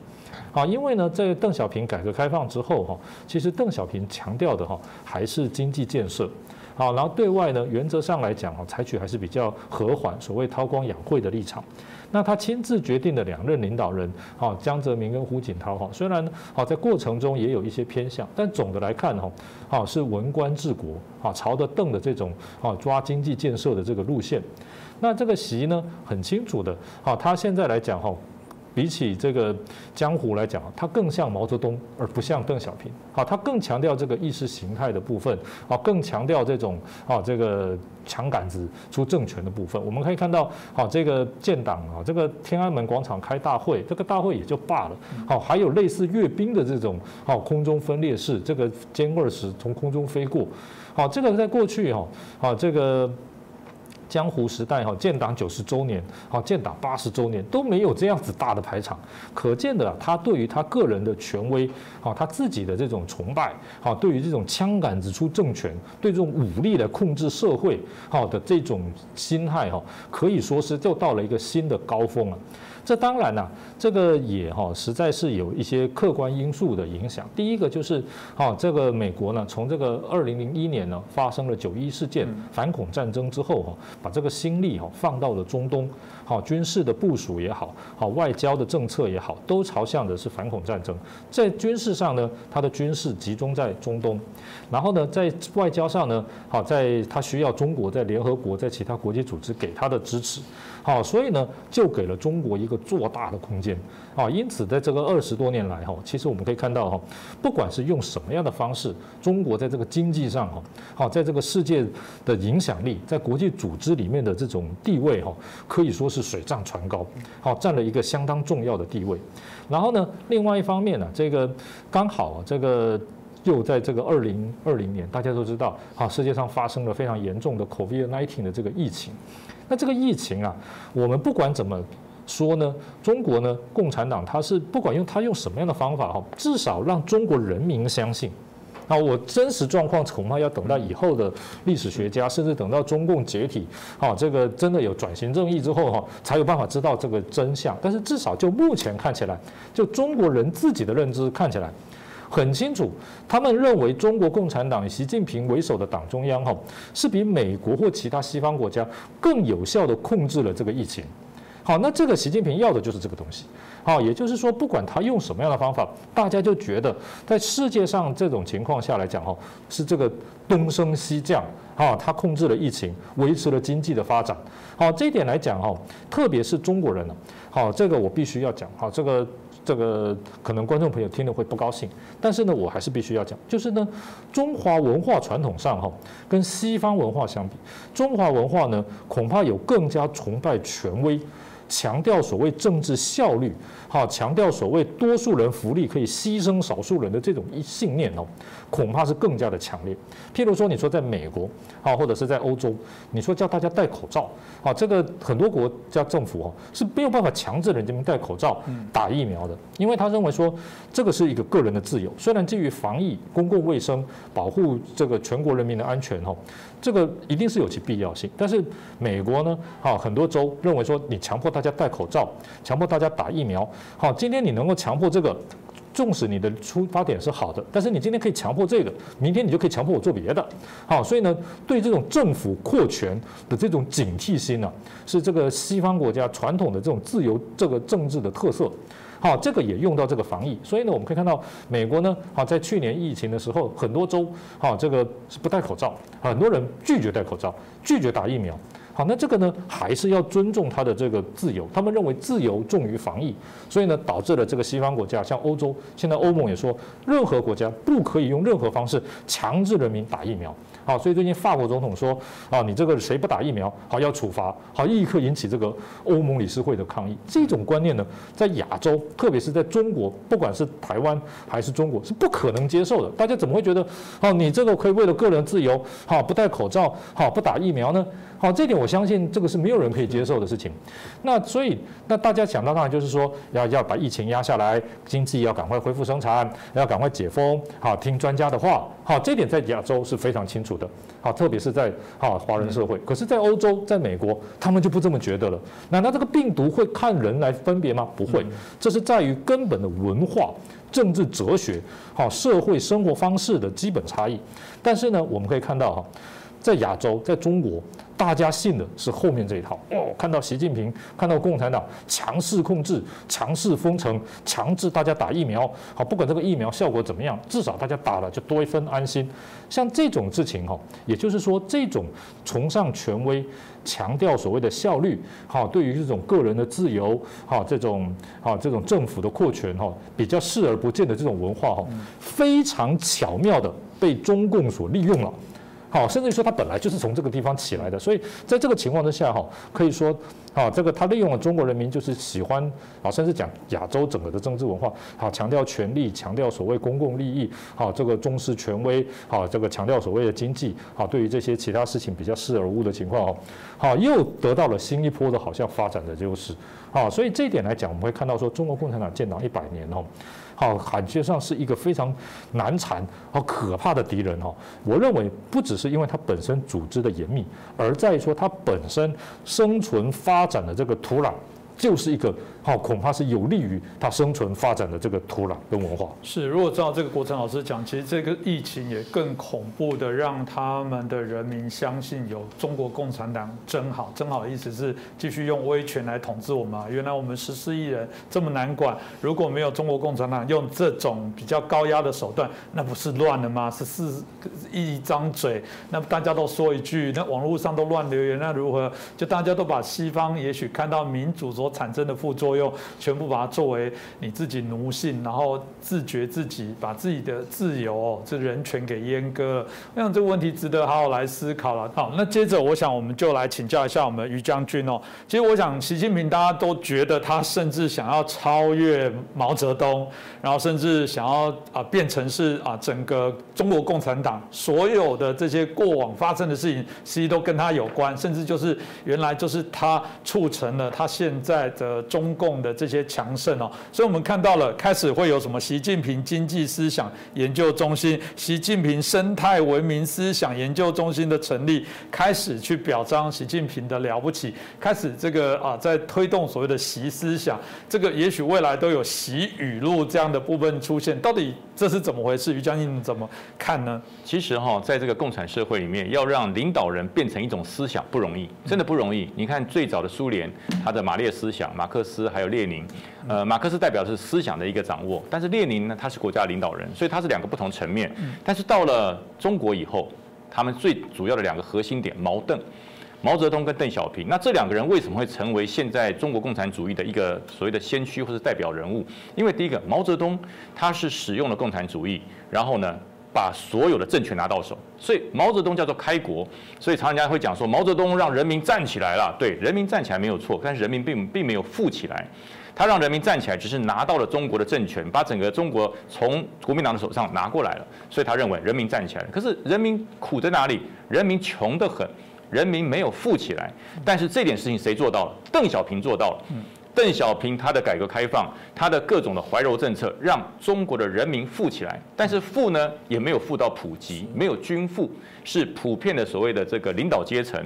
啊，因为呢，在邓小平改革开放之后，哈，其实邓小平强调的哈还是经济建设，好，然后对外呢，原则上来讲哈，采取还是比较和缓，所谓韬光养晦的立场。那他亲自决定的两任领导人，哈，江泽民跟胡锦涛，哈，虽然好在过程中也有一些偏向，但总的来看，哈，好是文官治国，啊，朝着邓的这种啊抓经济建设的这个路线。那这个习呢，很清楚的，好，他现在来讲，哈。比起这个江湖来讲，它更像毛泽东，而不像邓小平。好，它更强调这个意识形态的部分，啊，更强调这种啊这个枪杆子出政权的部分。我们可以看到，好，这个建党啊，这个天安门广场开大会，这个大会也就罢了。好，还有类似阅兵的这种，好，空中分裂式，这个歼二十从空中飞过。好，这个在过去哈，好这个。江湖时代哈，建党九十周年，好建党八十周年都没有这样子大的排场，可见的他对于他个人的权威，好他自己的这种崇拜，好对于这种枪杆子出政权，对这种武力来控制社会，好的这种心态哈，可以说是就到了一个新的高峰了。这当然呐，这个也哈，实在是有一些客观因素的影响。第一个就是，哈，这个美国呢，从这个二零零一年呢发生了九一事件反恐战争之后哈，把这个心力哈放到了中东，好军事的部署也好，好外交的政策也好，都朝向的是反恐战争。在军事上呢，它的军事集中在中东，然后呢，在外交上呢，好在它需要中国在联合国在其他国际组织给它的支持。好，所以呢，就给了中国一个做大的空间啊。因此，在这个二十多年来哈，其实我们可以看到哈，不管是用什么样的方式，中国在这个经济上哈，好，在这个世界的影响力，在国际组织里面的这种地位哈，可以说是水涨船高，好，占了一个相当重要的地位。然后呢，另外一方面呢，这个刚好，这个又在这个二零二零年，大家都知道，好，世界上发生了非常严重的 COVID-19 的这个疫情。那这个疫情啊，我们不管怎么说呢，中国呢，共产党他是不管用他用什么样的方法哈，至少让中国人民相信。那我真实状况恐怕要等到以后的历史学家，甚至等到中共解体，好，这个真的有转型正义之后哈，才有办法知道这个真相。但是至少就目前看起来，就中国人自己的认知看起来。很清楚，他们认为中国共产党以习近平为首的党中央哈，是比美国或其他西方国家更有效地控制了这个疫情。好，那这个习近平要的就是这个东西。好，也就是说，不管他用什么样的方法，大家就觉得在世界上这种情况下来讲哈，是这个东升西降啊，他控制了疫情，维持了经济的发展。好，这一点来讲哈，特别是中国人呢，好，这个我必须要讲。好，这个。这个可能观众朋友听了会不高兴，但是呢，我还是必须要讲，就是呢，中华文化传统上哈，跟西方文化相比，中华文化呢，恐怕有更加崇拜权威。强调所谓政治效率，好，强调所谓多数人福利可以牺牲少数人的这种一信念哦，恐怕是更加的强烈。譬如说，你说在美国，啊，或者是在欧洲，你说叫大家戴口罩，啊，这个很多国家政府哦是没有办法强制人民戴口罩、打疫苗的，因为他认为说这个是一个个人的自由，虽然基于防疫、公共卫生、保护这个全国人民的安全哦。这个一定是有其必要性，但是美国呢，好很多州认为说你强迫大家戴口罩，强迫大家打疫苗，好，今天你能够强迫这个，纵使你的出发点是好的，但是你今天可以强迫这个，明天你就可以强迫我做别的，好，所以呢，对这种政府扩权的这种警惕心呢，是这个西方国家传统的这种自由这个政治的特色。好，这个也用到这个防疫，所以呢，我们可以看到美国呢，好在去年疫情的时候，很多州，好这个是不戴口罩，很多人拒绝戴口罩，拒绝打疫苗。好，那这个呢，还是要尊重他的这个自由，他们认为自由重于防疫，所以呢，导致了这个西方国家，像欧洲，现在欧盟也说，任何国家不可以用任何方式强制人民打疫苗。好，所以最近法国总统说，啊，你这个谁不打疫苗，好要处罚，好立刻引起这个欧盟理事会的抗议。这种观念呢，在亚洲，特别是在中国，不管是台湾还是中国，是不可能接受的。大家怎么会觉得，哦，你这个可以为了个人自由，好不戴口罩，好不打疫苗呢？好，这点我相信这个是没有人可以接受的事情。那所以，那大家想到当然就是说，要要把疫情压下来，经济要赶快恢复生产，要赶快解封，好听专家的话。好，这点在亚洲是非常清楚的。好，特别是在好华人社会，可是，在欧洲、在美国，他们就不这么觉得了。难道这个病毒会看人来分别吗？不会，这是在于根本的文化、政治哲学、好社会生活方式的基本差异。但是呢，我们可以看到哈。在亚洲，在中国，大家信的是后面这一套哦。看到习近平，看到共产党强势控制、强势封城、强制大家打疫苗，好，不管这个疫苗效果怎么样，至少大家打了就多一分安心。像这种事情哈，也就是说，这种崇尚权威、强调所谓的效率，好，对于这种个人的自由，好，这种好这种政府的扩权哈，比较视而不见的这种文化哈，非常巧妙的被中共所利用了。好，甚至于说它本来就是从这个地方起来的，所以在这个情况之下，哈，可以说，啊，这个他利用了中国人民就是喜欢，啊，甚至讲亚洲整个的政治文化，好，强调权力，强调所谓公共利益，好，这个重视权威，好，这个强调所谓的经济，好，对于这些其他事情比较视而无的情况，哦，好，又得到了新一波的好像发展的优势，好，所以这一点来讲，我们会看到说，中国共产党建党一百年，哦。好，罕见上是一个非常难缠、和可怕的敌人哈。我认为不只是因为它本身组织的严密，而在于说它本身生存发展的这个土壤。就是一个好，恐怕是有利于它生存发展的这个土壤跟文化。是，如果照这个国成老师讲，其实这个疫情也更恐怖的，让他们的人民相信有中国共产党真好，真好的意思是继续用威权来统治我们。原来我们十四亿人这么难管，如果没有中国共产党用这种比较高压的手段，那不是乱了吗？十四亿张嘴，那大家都说一句，那网络上都乱留言，那如何？就大家都把西方也许看到民主所产生的副作用，全部把它作为你自己奴性，然后自觉自己把自己的自由、这人权给阉割了。我想这个问题值得好好来思考了。好，那接着我想我们就来请教一下我们于将军哦。其实我想习近平大家都觉得他甚至想要超越毛泽东，然后甚至想要啊变成是啊整个中国共产党所有的这些过往发生的事情，其实都跟他有关，甚至就是原来就是他促成了他现在。的中共的这些强盛哦，所以我们看到了开始会有什么习近平经济思想研究中心、习近平生态文明思想研究中心的成立，开始去表彰习近平的了不起，开始这个啊在推动所谓的习思想，这个也许未来都有习语录这样的部分出现，到底这是怎么回事？于将军怎么看呢？其实哈，在这个共产社会里面，要让领导人变成一种思想不容易，真的不容易。你看最早的苏联，他的马列思想，马克思还有列宁，呃，马克思代表是思想的一个掌握，但是列宁呢，他是国家领导人，所以他是两个不同层面。但是到了中国以后，他们最主要的两个核心点，毛邓、毛泽东跟邓小平，那这两个人为什么会成为现在中国共产主义的一个所谓的先驱或者代表人物？因为第一个，毛泽东他是使用了共产主义，然后呢？把所有的政权拿到手，所以毛泽东叫做开国，所以常人家会讲说毛泽东让人民站起来了，对，人民站起来没有错，但是人民并并没有富起来，他让人民站起来，只是拿到了中国的政权，把整个中国从国民党的手上拿过来了，所以他认为人民站起来了。可是人民苦在哪里？人民穷得很，人民没有富起来。但是这点事情谁做到了？邓小平做到了。邓小平他的改革开放，他的各种的怀柔政策，让中国的人民富起来。但是富呢，也没有富到普及，没有均富，是普遍的所谓的这个领导阶层，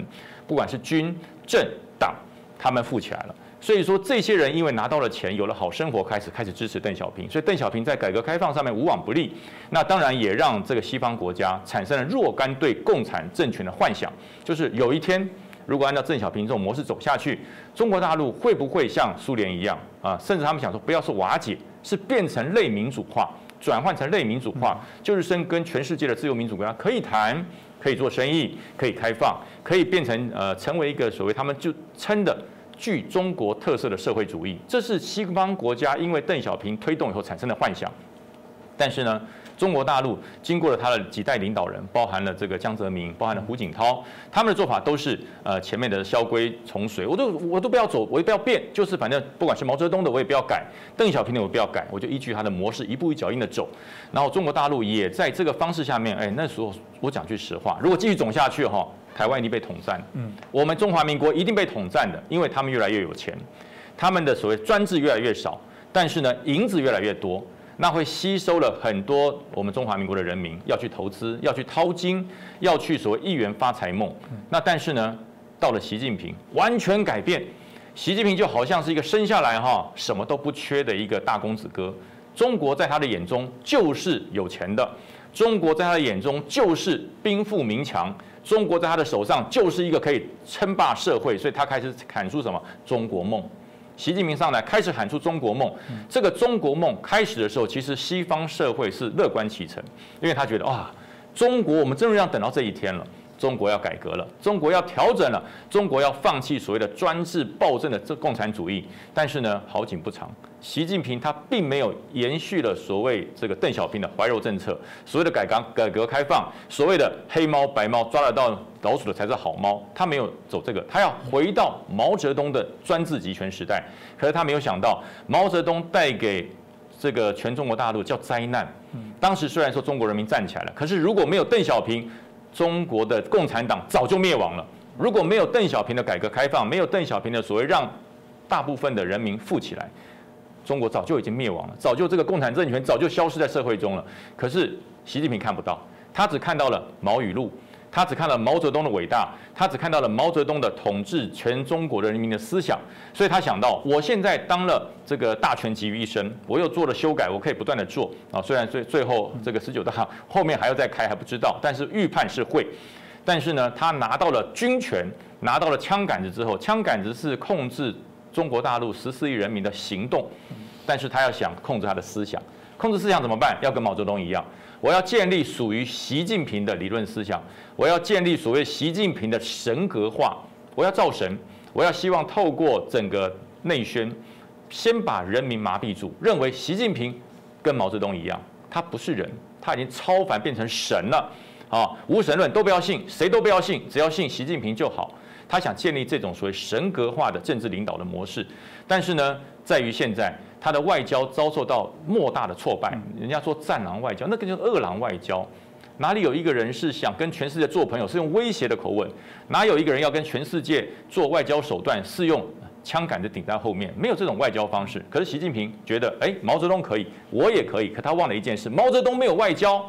不管是军政党，他们富起来了。所以说，这些人因为拿到了钱，有了好生活，开始开始支持邓小平。所以邓小平在改革开放上面无往不利。那当然也让这个西方国家产生了若干对共产政权的幻想，就是有一天。如果按照邓小平这种模式走下去，中国大陆会不会像苏联一样啊？甚至他们想说，不要说瓦解，是变成类民主化，转换成类民主化，就是生跟全世界的自由民主国家可以谈，可以做生意，可以开放，可以变成呃成为一个所谓他们就称的具中国特色的社会主义。这是西方国家因为邓小平推动以后产生的幻想，但是呢？中国大陆经过了他的几代领导人，包含了这个江泽民，包含了胡锦涛，他们的做法都是呃前面的萧规从随，我都我都不要走，我也不要变，就是反正不管是毛泽东的我也不要改，邓小平的我不要改，我就依据他的模式一步一脚印的走。然后中国大陆也在这个方式下面，哎，那时候我讲句实话，如果继续走下去哈，台湾一定被统战，嗯，我们中华民国一定被统战的，因为他们越来越有钱，他们的所谓专制越来越少，但是呢银子越来越多。那会吸收了很多我们中华民国的人民要去投资，要去掏金，要去所谓一元发财梦。那但是呢，到了习近平完全改变，习近平就好像是一个生下来哈什么都不缺的一个大公子哥。中国在他的眼中就是有钱的，中国在他的眼中就是兵富民强。中国在他的手上就是一个可以称霸社会，所以他开始砍出什么中国梦。习近平上来开始喊出中国梦，这个中国梦开始的时候，其实西方社会是乐观其成，因为他觉得啊，中国我们真的要等到这一天了。中国要改革了，中国要调整了，中国要放弃所谓的专制暴政的这共产主义。但是呢，好景不长，习近平他并没有延续了所谓这个邓小平的怀柔政策，所谓的改革改革开放，所谓的黑猫白猫抓得到老鼠的才是好猫，他没有走这个，他要回到毛泽东的专制集权时代。可是他没有想到，毛泽东带给这个全中国大陆叫灾难。当时虽然说中国人民站起来了，可是如果没有邓小平。中国的共产党早就灭亡了。如果没有邓小平的改革开放，没有邓小平的所谓让大部分的人民富起来，中国早就已经灭亡了，早就这个共产政权早就消失在社会中了。可是习近平看不到，他只看到了毛语录。他只看到毛泽东的伟大，他只看到了毛泽东的统治全中国的人民的思想，所以他想到，我现在当了这个大权集于一身，我又做了修改，我可以不断的做啊。虽然最最后这个十九大 (laughs) 后面还要再开还不知道，但是预判是会。但是呢，他拿到了军权，拿到了枪杆子之后，枪杆子是控制中国大陆十四亿人民的行动，但是他要想控制他的思想，控制思想怎么办？要跟毛泽东一样。我要建立属于习近平的理论思想，我要建立所谓习近平的神格化，我要造神，我要希望透过整个内宣，先把人民麻痹住，认为习近平跟毛泽东一样，他不是人，他已经超凡变成神了，啊，无神论都不要信，谁都不要信，只要信习近平就好。他想建立这种所谓神格化的政治领导的模式，但是呢，在于现在。他的外交遭受到莫大的挫败，人家说战狼外交，那个叫饿狼外交。哪里有一个人是想跟全世界做朋友，是用威胁的口吻？哪有一个人要跟全世界做外交手段，是用枪杆子顶在后面？没有这种外交方式。可是习近平觉得，哎，毛泽东可以，我也可以。可他忘了一件事：毛泽东没有外交。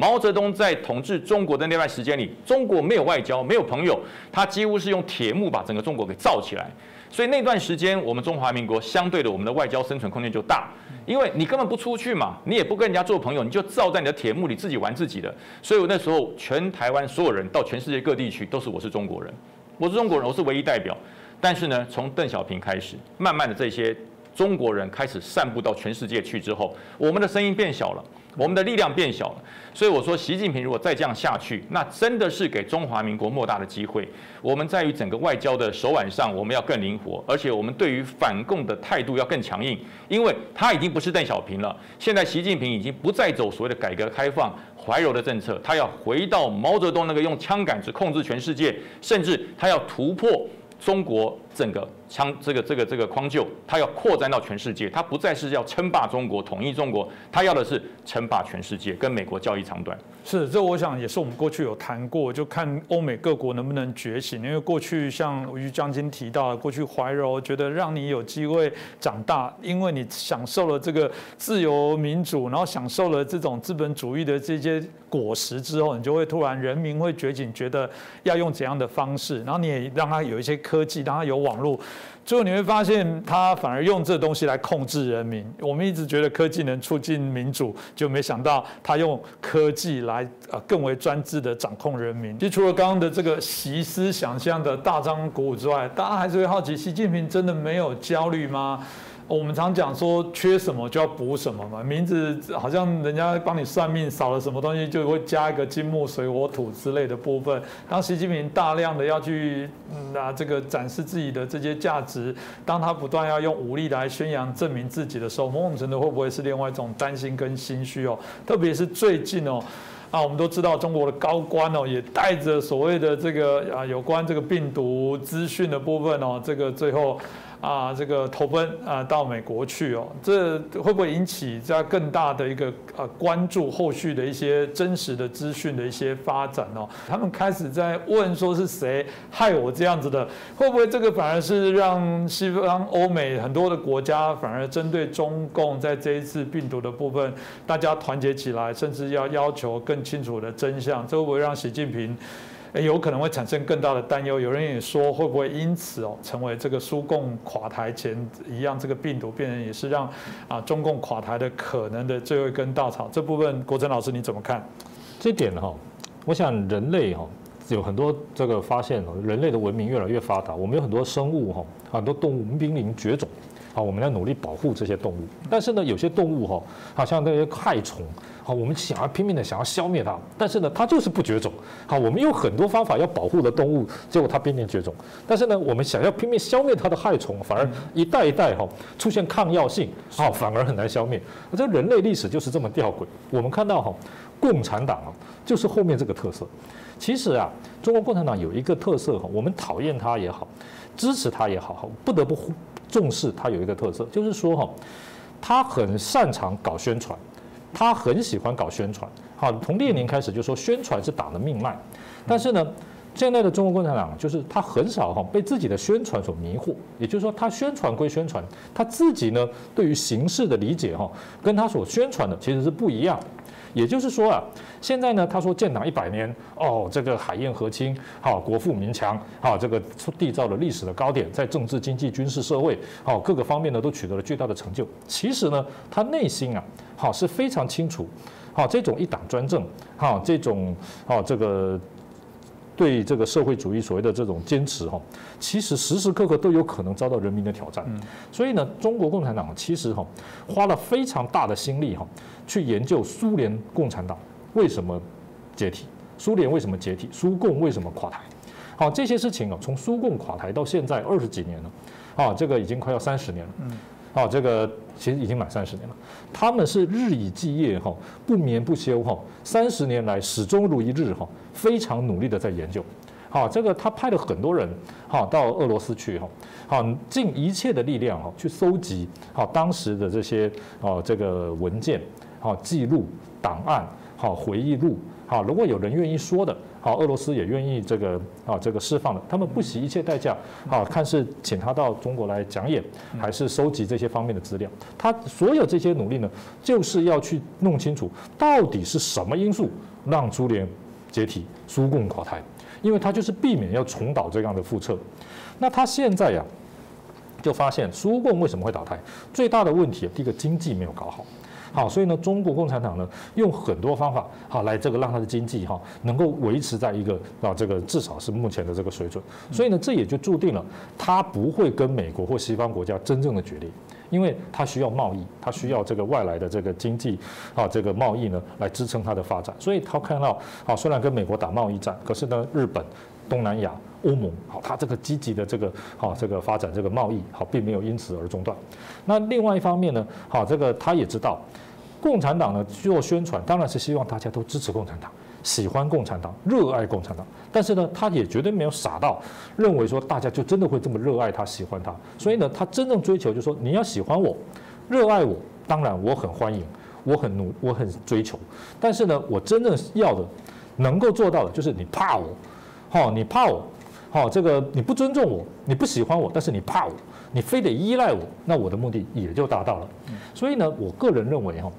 毛泽东在统治中国的那段时间里，中国没有外交，没有朋友，他几乎是用铁幕把整个中国给罩起来。所以那段时间，我们中华民国相对的，我们的外交生存空间就大，因为你根本不出去嘛，你也不跟人家做朋友，你就罩在你的铁幕里自己玩自己的。所以我那时候，全台湾所有人到全世界各地去，都是我是中国人，我是中国人，我是唯一代表。但是呢，从邓小平开始，慢慢的这些中国人开始散布到全世界去之后，我们的声音变小了。我们的力量变小了，所以我说，习近平如果再这样下去，那真的是给中华民国莫大的机会。我们在于整个外交的手腕上，我们要更灵活，而且我们对于反共的态度要更强硬，因为他已经不是邓小平了。现在习近平已经不再走所谓的改革开放、怀柔的政策，他要回到毛泽东那个用枪杆子控制全世界，甚至他要突破中国整个。枪这个这个这个框就，他要扩展到全世界，他不再是要称霸中国、统一中国，他要的是称霸全世界，跟美国交易长短。是，这我想也是我们过去有谈过，就看欧美各国能不能觉醒。因为过去像于将军提到，过去怀柔觉得让你有机会长大，因为你享受了这个自由民主，然后享受了这种资本主义的这些果实之后，你就会突然人民会觉醒，觉得要用怎样的方式，然后你也让他有一些科技，让他有网网络。最后你会发现，他反而用这东西来控制人民。我们一直觉得科技能促进民主，就没想到他用科技来呃更为专制的掌控人民。其实除了刚刚的这个习思想象的大张鼓舞之外，大家还是会好奇，习近平真的没有焦虑吗？我们常讲说缺什么就要补什么嘛，名字好像人家帮你算命少了什么东西就会加一个金木水火土之类的部分。当习近平大量的要去拿这个展示自己的这些价值，当他不断要用武力来宣扬证明自己的时候，某种程度会不会是另外一种担心跟心虚哦？特别是最近哦，啊，我们都知道中国的高官哦也带着所谓的这个啊有关这个病毒资讯的部分哦，这个最后。啊，这个投奔啊到美国去哦，这会不会引起在更大的一个呃关注后续的一些真实的资讯的一些发展哦？他们开始在问说是谁害我这样子的？会不会这个反而是让西方欧美很多的国家反而针对中共在这一次病毒的部分，大家团结起来，甚至要要求更清楚的真相？这会不会让习近平？有可能会产生更大的担忧。有人也说，会不会因此哦，成为这个苏共垮台前一样，这个病毒变成也是让啊中共垮台的可能的最后一根稻草？这部分，国珍老师你怎么看？这点哈，我想人类哈，有很多这个发现哦，人类的文明越来越发达，我们有很多生物哈，很多动物濒临绝种。好，我们要努力保护这些动物，但是呢，有些动物哈，好像那些害虫，好，我们想要拼命的想要消灭它，但是呢，它就是不绝种。好，我们有很多方法要保护的动物，结果它濒临绝种。但是呢，我们想要拼命消灭它的害虫，反而一代一代哈出现抗药性，好，反而很难消灭。这人类历史就是这么吊诡。我们看到哈，共产党啊，就是后面这个特色。其实啊，中国共产党有一个特色哈，我们讨厌它也好，支持它也好，不得不。重视它有一个特色，就是说哈，他很擅长搞宣传，他很喜欢搞宣传。好，从列宁开始就说宣传是党的命脉，但是呢，现在的中国共产党就是他很少哈被自己的宣传所迷惑，也就是说他宣传归宣传，他自己呢对于形势的理解哈，跟他所宣传的其实是不一样。也就是说啊，现在呢，他说建党一百年，哦，这个海晏河清，好，国富民强，好，这个缔造了历史的高点，在政治、经济、军事、社会，好，各个方面呢都取得了巨大的成就。其实呢，他内心啊，好是非常清楚，好，这种一党专政，好，这种，好，这个。对这个社会主义所谓的这种坚持哈，其实时时刻刻都有可能遭到人民的挑战。所以呢，中国共产党其实哈花了非常大的心力哈，去研究苏联共产党为什么解体，苏联为什么解体，苏共为什么垮台。好，这些事情啊，从苏共垮台到现在二十几年了，啊，这个已经快要三十年了。啊，这个其实已经满三十年了。他们是日以继夜哈，不眠不休哈，三十年来始终如一日哈，非常努力的在研究。好，这个他派了很多人好到俄罗斯去哈，好尽一切的力量哈去搜集好当时的这些哦这个文件好记录档案好回忆录好，如果有人愿意说的。好，俄罗斯也愿意这个啊，这个释放的，他们不惜一切代价，啊，看是请他到中国来讲演，还是收集这些方面的资料。他所有这些努力呢，就是要去弄清楚到底是什么因素让苏联解体、苏共垮台，因为他就是避免要重蹈这样的覆辙。那他现在呀，就发现苏共为什么会倒台？最大的问题，第一个经济没有搞好。好，所以呢，中国共产党呢，用很多方法，好来这个让它的经济哈能够维持在一个啊这个至少是目前的这个水准。所以呢，这也就注定了它不会跟美国或西方国家真正的决裂，因为它需要贸易，它需要这个外来的这个经济啊这个贸易呢来支撑它的发展。所以他看到，啊虽然跟美国打贸易战，可是呢，日本、东南亚、欧盟，好，它这个积极的这个好这个发展这个贸易，好，并没有因此而中断。那另外一方面呢，好，这个他也知道。共产党呢做宣传，当然是希望大家都支持共产党，喜欢共产党，热爱共产党。但是呢，他也绝对没有傻到认为说大家就真的会这么热爱他、喜欢他。所以呢，他真正追求就是说你要喜欢我、热爱我，当然我很欢迎，我很努，我很追求。但是呢，我真正要的、能够做到的就是你怕我，好，你怕我，好，这个你不尊重我，你不喜欢我，但是你怕我，你非得依赖我，那我的目的也就达到了。所以呢，我个人认为哈。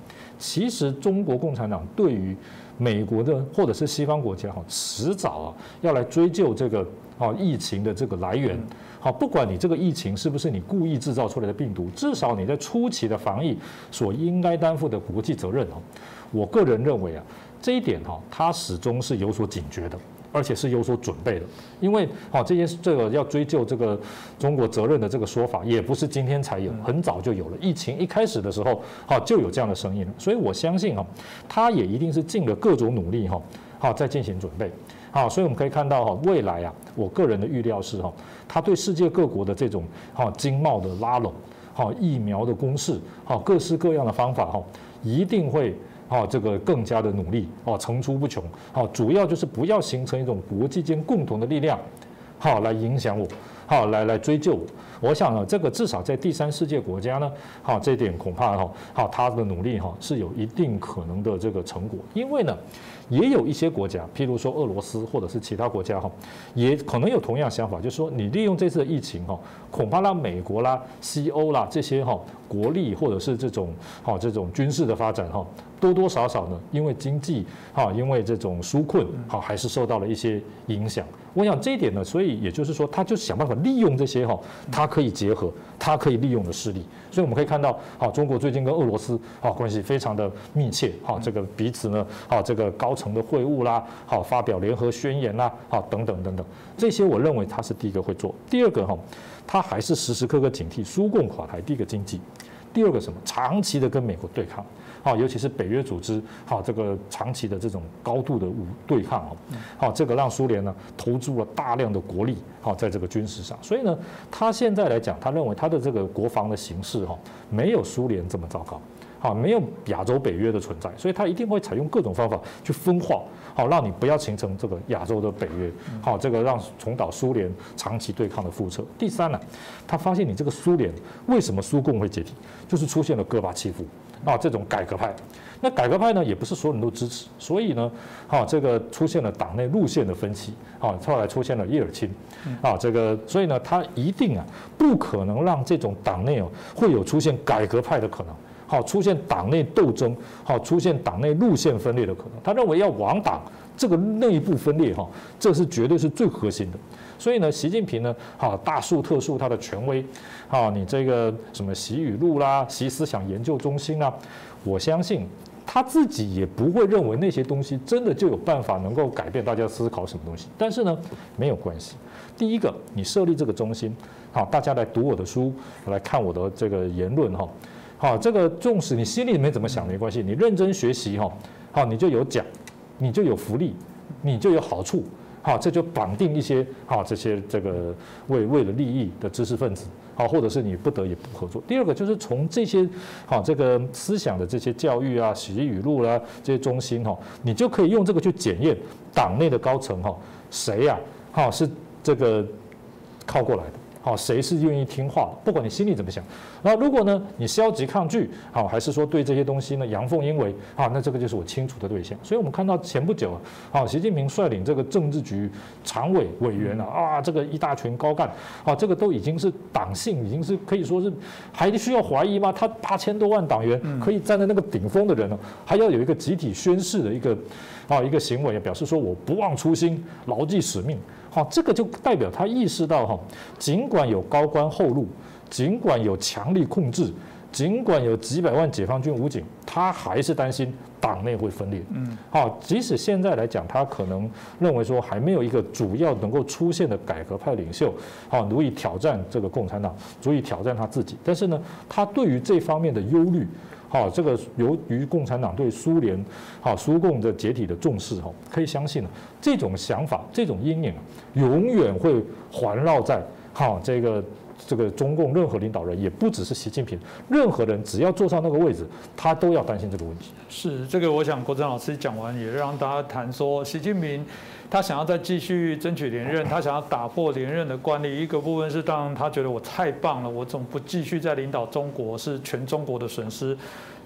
其实中国共产党对于美国的或者是西方国家哈，迟早啊要来追究这个啊疫情的这个来源。好，不管你这个疫情是不是你故意制造出来的病毒，至少你在初期的防疫所应该担负的国际责任哦，我个人认为啊，这一点哈，他始终是有所警觉的。而且是有所准备的，因为好这些这个要追究这个中国责任的这个说法，也不是今天才有，很早就有了。疫情一开始的时候，好就有这样的声音了。所以我相信啊，他也一定是尽了各种努力哈，好在进行准备。好，所以我们可以看到哈，未来啊，我个人的预料是哈，他对世界各国的这种哈经贸的拉拢，好疫苗的攻势，好各式各样的方法哈，一定会。好，这个更加的努力，哦，层出不穷。好，主要就是不要形成一种国际间共同的力量，好来影响我，好来来追究我。我想呢，这个至少在第三世界国家呢，好这点恐怕哈，好他的努力哈是有一定可能的这个成果，因为呢。也有一些国家，譬如说俄罗斯或者是其他国家哈，也可能有同样想法，就是说你利用这次疫情哈，恐怕让美国啦、西欧啦这些哈国力或者是这种哈这种军事的发展哈，多多少少呢，因为经济哈，因为这种纾困哈，还是受到了一些影响。我想这一点呢，所以也就是说，他就想办法利用这些哈，他可以结合，他可以利用的势力。所以我们可以看到，好，中国最近跟俄罗斯啊关系非常的密切，好，这个彼此呢，好，这个高层的会晤啦，好，发表联合宣言啦，好，等等等等，这些我认为他是第一个会做。第二个哈，他还是时时刻刻警惕苏共垮台，第一个经济。第二个什么？长期的跟美国对抗，好，尤其是北约组织，好，这个长期的这种高度的武对抗啊，好，这个让苏联呢投注了大量的国力，好，在这个军事上。所以呢，他现在来讲，他认为他的这个国防的形势哈，没有苏联这么糟糕，好，没有亚洲北约的存在，所以他一定会采用各种方法去分化。好，让你不要形成这个亚洲的北约，好，这个让重蹈苏联长期对抗的覆辙。第三呢，他发现你这个苏联为什么苏共会解体，就是出现了戈巴契夫啊这种改革派。那改革派呢，也不是所有人都支持，所以呢，好，这个出现了党内路线的分歧，好，后来出现了叶尔钦，啊，这个，所以呢，他一定啊，不可能让这种党内哦会有出现改革派的可能。好，出现党内斗争，好，出现党内路线分裂的可能。他认为要亡党，这个内部分裂，哈，这是绝对是最核心的。所以呢，习近平呢，好，大树特树他的权威，哈，你这个什么习语录啦，习思想研究中心啊，我相信他自己也不会认为那些东西真的就有办法能够改变大家思考什么东西。但是呢，没有关系。第一个，你设立这个中心，好，大家来读我的书，来看我的这个言论，哈。好，这个纵使你心里面怎么想没关系，你认真学习哈，好，你就有奖，你就有福利，你就有好处，好，这就绑定一些好这些这个为为了利益的知识分子，好，或者是你不得也不合作。第二个就是从这些好这个思想的这些教育啊、习语录啦这些中心哈，你就可以用这个去检验党内的高层哈，谁呀，好是这个靠过来的。好，谁是愿意听话的？不管你心里怎么想。那如果呢，你消极抗拒，好，还是说对这些东西呢阳奉阴违？好，那这个就是我清楚的对象。所以我们看到前不久啊，好，习近平率领这个政治局常委委员啊，啊，这个一大群高干，啊，这个都已经是党性，已经是可以说是还需要怀疑吗？他八千多万党员可以站在那个顶峰的人呢，还要有一个集体宣誓的一个啊一个行为，表示说我不忘初心，牢记使命。好，这个就代表他意识到哈，尽管有高官厚禄，尽管有强力控制，尽管有几百万解放军武警，他还是担心党内会分裂。嗯，好，即使现在来讲，他可能认为说还没有一个主要能够出现的改革派领袖，好，足以挑战这个共产党，足以挑战他自己。但是呢，他对于这方面的忧虑。好，这个由于共产党对苏联、好苏共的解体的重视，哈，可以相信呢，这种想法、这种阴影，永远会环绕在好这个这个中共任何领导人，也不只是习近平，任何人只要坐上那个位置，他都要担心这个问题。是这个，我想国珍老师讲完，也让大家谈说，习近平他想要再继续争取连任，他想要打破连任的惯例。一个部分是，当然他觉得我太棒了，我总不继续再领导中国，是全中国的损失。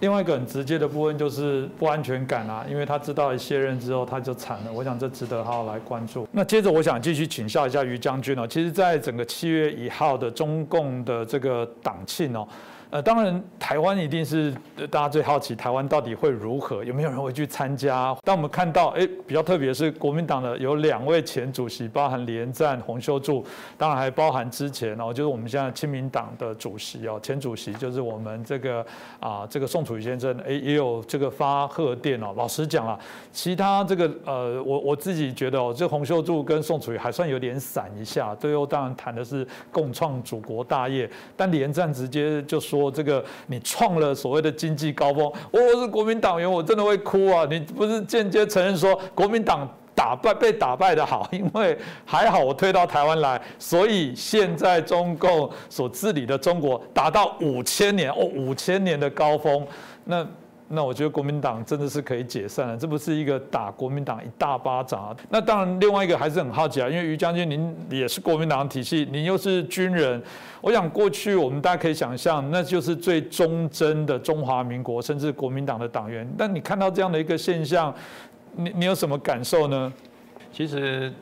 另外一个很直接的部分就是不安全感啊，因为他知道卸任之后他就惨了。我想这值得好好来关注。那接着我想继续请教一下于将军哦，其实在整个七月一号的中共的这个党庆哦。呃，当然，台湾一定是大家最好奇，台湾到底会如何？有没有人会去参加？当我们看到，哎，比较特别是国民党的有两位前主席，包含连战、洪秀柱，当然还包含之前哦，就是我们现在亲民党的主席哦，前主席就是我们这个啊，这个宋楚瑜先生，哎，也有这个发贺电哦。老实讲啊，其他这个呃，我我自己觉得哦，这洪秀柱跟宋楚瑜还算有点散一下，最后当然谈的是共创祖国大业，但连战直接就说。说这个你创了所谓的经济高峰，我我是国民党员，我真的会哭啊！你不是间接承认说国民党打败被打败的好，因为还好我退到台湾来，所以现在中共所治理的中国达到五千年哦五千年的高峰，那。那我觉得国民党真的是可以解散了，这不是一个打国民党一大巴掌啊！那当然，另外一个还是很好奇啊，因为于将军您也是国民党体系，您又是军人，我想过去我们大家可以想象，那就是最忠贞的中华民国甚至国民党的党员。但你看到这样的一个现象，你你有什么感受呢？其实。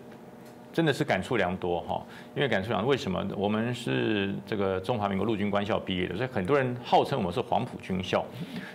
真的是感触良多哈，因为感触良，为什么我们是这个中华民国陆军官校毕业的，所以很多人号称我们是黄埔军校。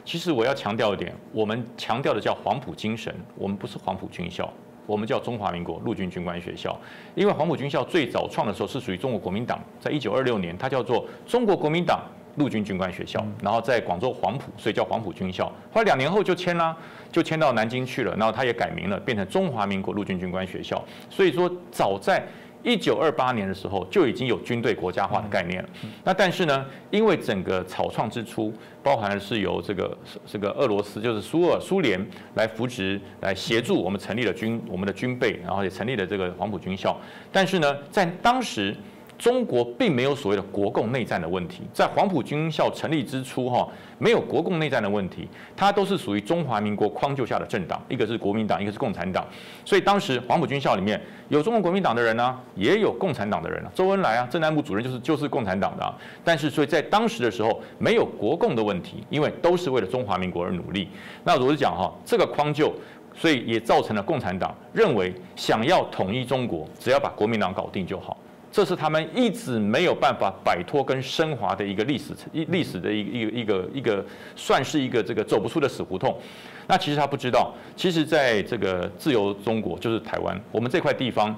其实我要强调一点，我们强调的叫黄埔精神，我们不是黄埔军校。我们叫中华民国陆军军官学校。因为黄埔军校最早创的时候是属于中国国民党，在一九二六年，它叫做中国国民党陆军军官学校，然后在广州黄埔，所以叫黄埔军校。后来两年后就迁啦，就迁到南京去了，然后他也改名了，变成中华民国陆军军官学校。所以说，早在一九二八年的时候就已经有军队国家化的概念了。那但是呢，因为整个草创之初，包含的是由这个这个俄罗斯，就是苏俄苏联来扶植、来协助我们成立了军我们的军备，然后也成立了这个黄埔军校。但是呢，在当时。中国并没有所谓的国共内战的问题，在黄埔军校成立之初，哈，没有国共内战的问题，它都是属于中华民国匡救下的政党，一个是国民党，一个是共产党，所以当时黄埔军校里面有中国国民党的人呢，也有共产党的人啊，周恩来啊，政南部主任就是就是共产党的，但是所以在当时的时候没有国共的问题，因为都是为了中华民国而努力。那我是讲哈，这个框就，所以也造成了共产党认为想要统一中国，只要把国民党搞定就好。这是他们一直没有办法摆脱跟升华的一个历史一历史的一个一个一个一个算是一个这个走不出的死胡同。那其实他不知道，其实在这个自由中国就是台湾，我们这块地方，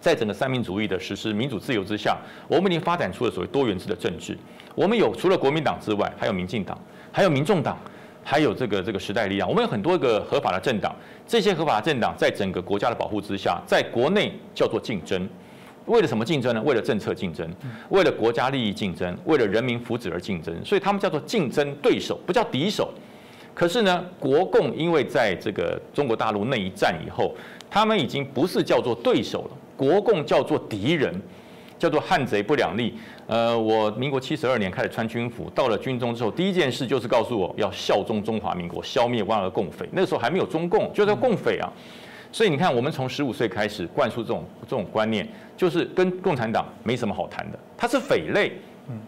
在整个三民主义的实施民主自由之下，我们已经发展出了所谓多元制的政治。我们有除了国民党之外，还有民进党，还有民众党，还有这个这个时代力量。我们有很多个合法的政党，这些合法的政党在整个国家的保护之下，在国内叫做竞争。为了什么竞争呢？为了政策竞争，为了国家利益竞争，为了人民福祉而竞争，所以他们叫做竞争对手，不叫敌手。可是呢，国共因为在这个中国大陆那一战以后，他们已经不是叫做对手了，国共叫做敌人，叫做汉贼不两立。呃，我民国七十二年开始穿军服，到了军中之后，第一件事就是告诉我要效忠中华民国，消灭万恶共匪。那个时候还没有中共，就是共匪啊。所以你看，我们从十五岁开始灌输这种这种观念，就是跟共产党没什么好谈的，它是匪类，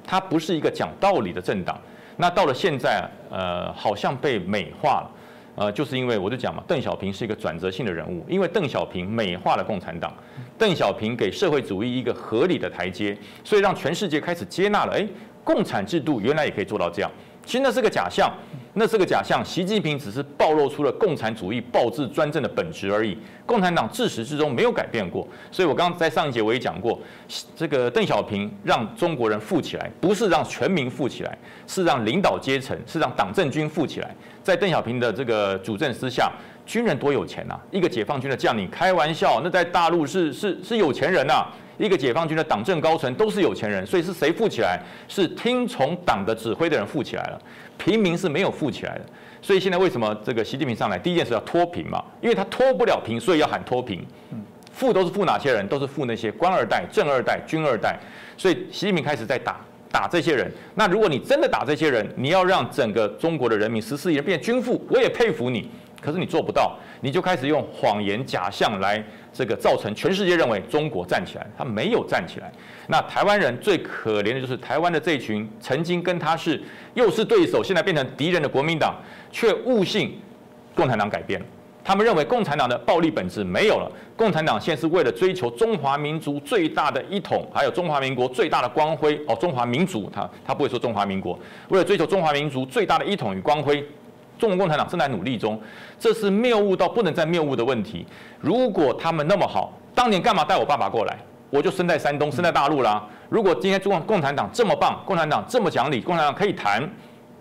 它不是一个讲道理的政党。那到了现在，呃，好像被美化了，呃，就是因为我就讲嘛，邓小平是一个转折性的人物，因为邓小平美化了共产党，邓小平给社会主义一个合理的台阶，所以让全世界开始接纳了，哎，共产制度原来也可以做到这样。其实那是个假象，那是个假象。习近平只是暴露出了共产主义暴制专政的本质而已。共产党自始至终没有改变过。所以我刚刚在上一节我也讲过，这个邓小平让中国人富起来，不是让全民富起来，是让领导阶层，是让党政军富起来。在邓小平的这个主政之下，军人多有钱呐！一个解放军的将领，开玩笑，那在大陆是是是有钱人呐。一个解放军的党政高层都是有钱人，所以是谁富起来？是听从党的指挥的人富起来了，平民是没有富起来的。所以现在为什么这个习近平上来第一件事要脱贫嘛？因为他脱不了贫，所以要喊脱贫。富都是富哪些人？都是富那些官二代、正二代、军二代。所以习近平开始在打打这些人。那如果你真的打这些人，你要让整个中国的人民十四亿人变军富，我也佩服你。可是你做不到，你就开始用谎言假象来。这个造成全世界认为中国站起来，他没有站起来。那台湾人最可怜的就是台湾的这一群曾经跟他是又是对手，现在变成敌人的国民党，却误信共产党改变了。他们认为共产党的暴力本质没有了，共产党现在是为了追求中华民族最大的一统，还有中华民国最大的光辉。哦，中华民族，他他不会说中华民国，为了追求中华民族最大的一统与光辉。中国共产党正在努力中，这是谬误到不能再谬误的问题。如果他们那么好，当年干嘛带我爸爸过来？我就生在山东，生在大陆啦。如果今天中国共产党这么棒，共产党这么讲理，共产党可以谈，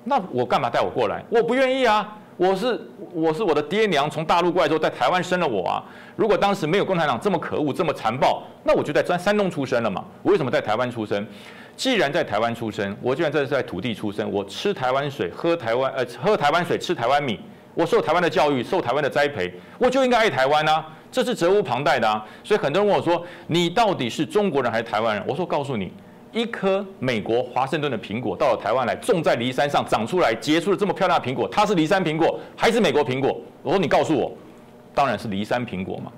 那我干嘛带我过来？我不愿意啊！我是我是我的爹娘从大陆过来之后，在台湾生了我啊。如果当时没有共产党这么可恶、这么残暴，那我就在山山东出生了嘛。我为什么在台湾出生？既然在台湾出生，我既然这是在土地出生，我吃台湾水，喝台湾呃喝台湾水，吃台湾米，我受台湾的教育，受台湾的栽培，我就应该爱台湾啊，这是责无旁贷的啊。所以很多人问我说，你到底是中国人还是台湾人？我说告诉你，一颗美国华盛顿的苹果到了台湾来，种在梨山上长出来，结出了这么漂亮的苹果，它是梨山苹果还是美国苹果？我说你告诉我，当然是梨山苹果嘛。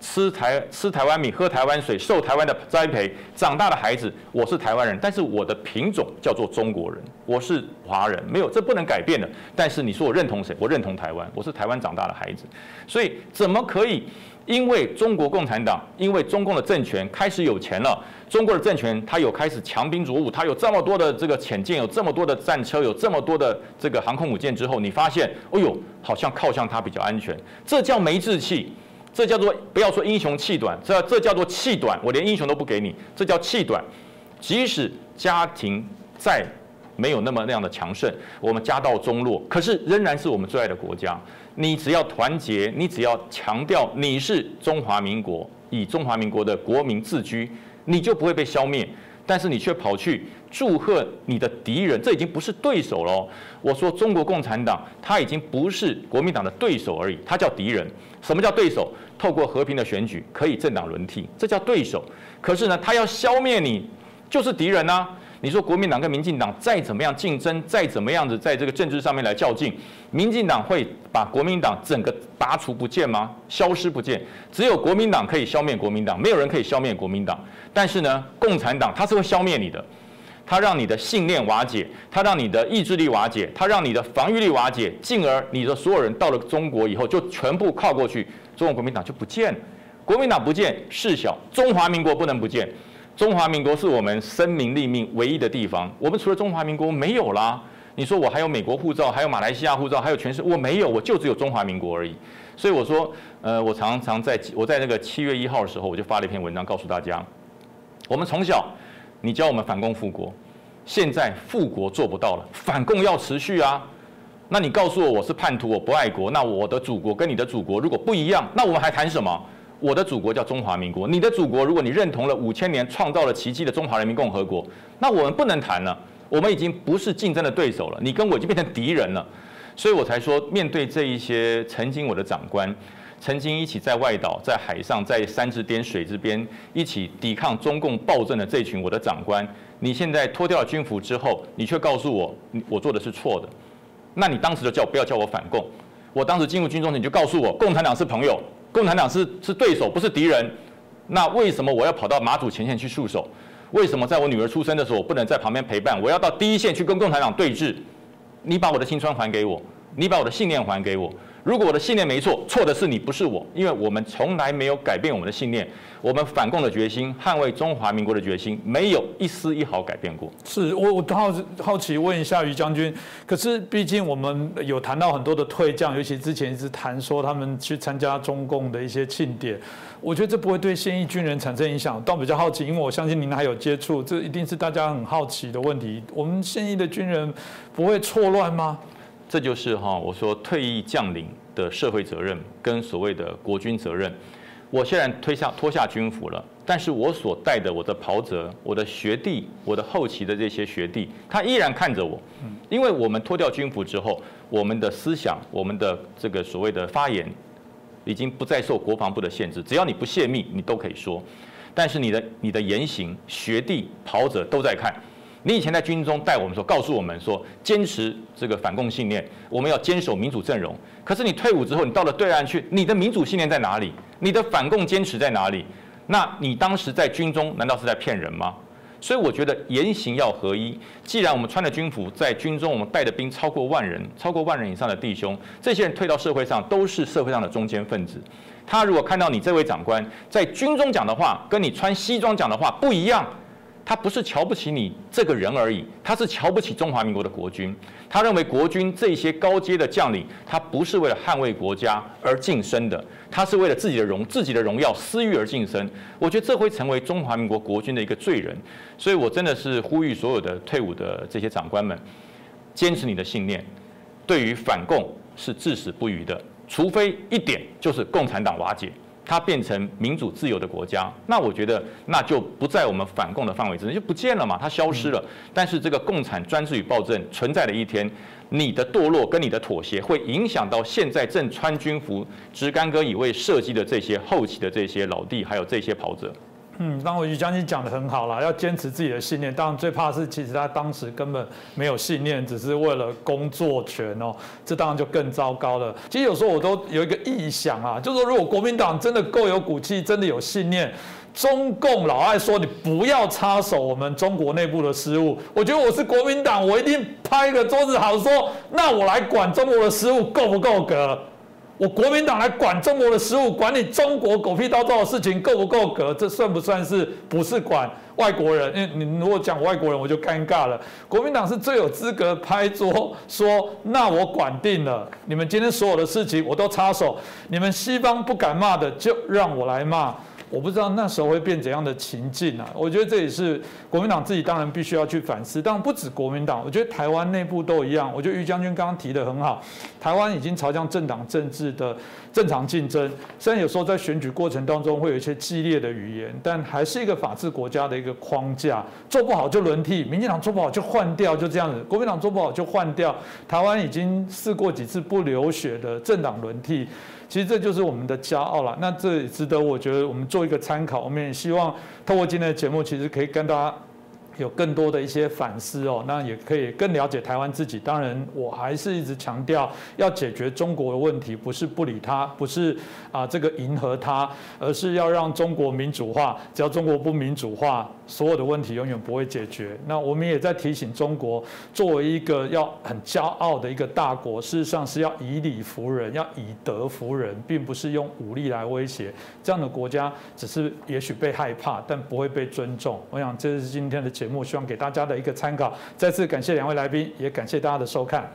吃台吃台湾米，喝台湾水，受台湾的栽培长大的孩子，我是台湾人，但是我的品种叫做中国人，我是华人，没有这不能改变的。但是你说我认同谁？我认同台湾，我是台湾长大的孩子，所以怎么可以因为中国共产党，因为中共的政权开始有钱了，中国的政权它有开始强兵弱武，它有这么多的这个潜舰，有这么多的战车，有这么多的这个航空母舰之后，你发现，哎呦，好像靠向它比较安全，这叫没志气。这叫做不要说英雄气短，这这叫做气短，我连英雄都不给你，这叫气短。即使家庭再没有那么那样的强盛，我们家道中落，可是仍然是我们最爱的国家。你只要团结，你只要强调你是中华民国，以中华民国的国民自居，你就不会被消灭。但是你却跑去祝贺你的敌人，这已经不是对手喽。我说中国共产党，他已经不是国民党的对手而已，他叫敌人。什么叫对手？透过和平的选举可以政党轮替，这叫对手。可是呢，他要消灭你，就是敌人呐。你说国民党跟民进党再怎么样竞争，再怎么样子在这个政治上面来较劲，民进党会把国民党整个拔除不见吗？消失不见？只有国民党可以消灭国民党，没有人可以消灭国民党。但是呢，共产党他是会消灭你的，它让你的信念瓦解，它让你的意志力瓦解，它让你的防御力瓦解，进而你的所有人到了中国以后就全部靠过去，中国国民党就不见了。国民党不见事小，中华民国不能不见。中华民国是我们生民立命唯一的地方，我们除了中华民国没有啦。你说我还有美国护照，还有马来西亚护照，还有全世界我没有，我就只有中华民国而已。所以我说，呃，我常常在我在那个七月一号的时候，我就发了一篇文章，告诉大家，我们从小你教我们反共复国，现在复国做不到了，反共要持续啊。那你告诉我我是叛徒，我不爱国，那我的祖国跟你的祖国如果不一样，那我们还谈什么？我的祖国叫中华民国，你的祖国，如果你认同了五千年创造了奇迹的中华人民共和国，那我们不能谈了，我们已经不是竞争的对手了，你跟我已经变成敌人了，所以我才说，面对这一些曾经我的长官，曾经一起在外岛、在海上、在山之巅、水之边一起抵抗中共暴政的这群我的长官，你现在脱掉了军服之后，你却告诉我，我做的是错的，那你当时就叫不要叫我反共，我当时进入军中，你就告诉我，共产党是朋友。共产党是是对手，不是敌人。那为什么我要跑到马祖前线去戍守？为什么在我女儿出生的时候，我不能在旁边陪伴？我要到第一线去跟共产党对峙。你把我的青春还给我，你把我的信念还给我。如果我的信念没错，错的是你，不是我，因为我们从来没有改变我们的信念，我们反共的决心，捍卫中华民国的决心，没有一丝一毫改变过。是我我好好奇问一下于将军，可是毕竟我们有谈到很多的退将，尤其之前一直谈说他们去参加中共的一些庆典，我觉得这不会对现役军人产生影响。倒比较好奇，因为我相信您还有接触，这一定是大家很好奇的问题。我们现役的军人不会错乱吗？这就是哈，我说退役将领的社会责任跟所谓的国军责任。我虽然推下脱下军服了，但是我所带的我的袍泽、我的学弟、我的后期的这些学弟，他依然看着我。因为我们脱掉军服之后，我们的思想、我们的这个所谓的发言，已经不再受国防部的限制。只要你不泄密，你都可以说。但是你的你的言行，学弟、袍泽都在看。你以前在军中带我们说，告诉我们说，坚持这个反共信念，我们要坚守民主阵容。可是你退伍之后，你到了对岸去，你的民主信念在哪里？你的反共坚持在哪里？那你当时在军中难道是在骗人吗？所以我觉得言行要合一。既然我们穿的军服，在军中我们带的兵超过万人，超过万人以上的弟兄，这些人退到社会上都是社会上的中间分子。他如果看到你这位长官在军中讲的话，跟你穿西装讲的话不一样。他不是瞧不起你这个人而已，他是瞧不起中华民国的国军。他认为国军这些高阶的将领，他不是为了捍卫国家而晋升的，他是为了自己的荣、自己的荣耀、私欲而晋升。我觉得这会成为中华民国国军的一个罪人。所以我真的是呼吁所有的退伍的这些长官们，坚持你的信念，对于反共是至死不渝的，除非一点就是共产党瓦解。它变成民主自由的国家，那我觉得那就不在我们反共的范围之内，就不见了嘛，它消失了。但是这个共产专制与暴政存在的一天，你的堕落跟你的妥协，会影响到现在正穿军服、执干戈以为设计的这些后期的这些老弟，还有这些跑者。嗯，当我于将军讲的很好了，要坚持自己的信念。当然最怕是，其实他当时根本没有信念，只是为了工作权哦，这当然就更糟糕了。其实有时候我都有一个臆想啊，就是说如果国民党真的够有骨气，真的有信念，中共老爱说你不要插手我们中国内部的事务，我觉得我是国民党，我一定拍个桌子好说，那我来管中国的事务够不够格？我国民党来管中国的事务，管你中国狗屁叨叨的事情够不够格？这算不算是不是管外国人？因为你如果讲外国人，我就尴尬了。国民党是最有资格拍桌说，那我管定了，你们今天所有的事情我都插手，你们西方不敢骂的，就让我来骂。我不知道那时候会变怎样的情境啊？我觉得这也是国民党自己当然必须要去反思，当然不止国民党，我觉得台湾内部都一样。我觉得于将军刚刚提的很好，台湾已经朝向政党政治的正常竞争，虽然有时候在选举过程当中会有一些激烈的语言，但还是一个法治国家的一个框架。做不好就轮替，民进党做不好就换掉，就这样子；国民党做不好就换掉。台湾已经试过几次不流血的政党轮替。其实这就是我们的骄傲了，那这也值得我觉得我们做一个参考。我们也希望透过今天的节目，其实可以跟大家。有更多的一些反思哦，那也可以更了解台湾自己。当然，我还是一直强调，要解决中国的问题，不是不理他，不是啊这个迎合他，而是要让中国民主化。只要中国不民主化，所有的问题永远不会解决。那我们也在提醒中国，作为一个要很骄傲的一个大国，事实上是要以理服人，要以德服人，并不是用武力来威胁。这样的国家只是也许被害怕，但不会被尊重。我想这是今天的节。目希望给大家的一个参考。再次感谢两位来宾，也感谢大家的收看。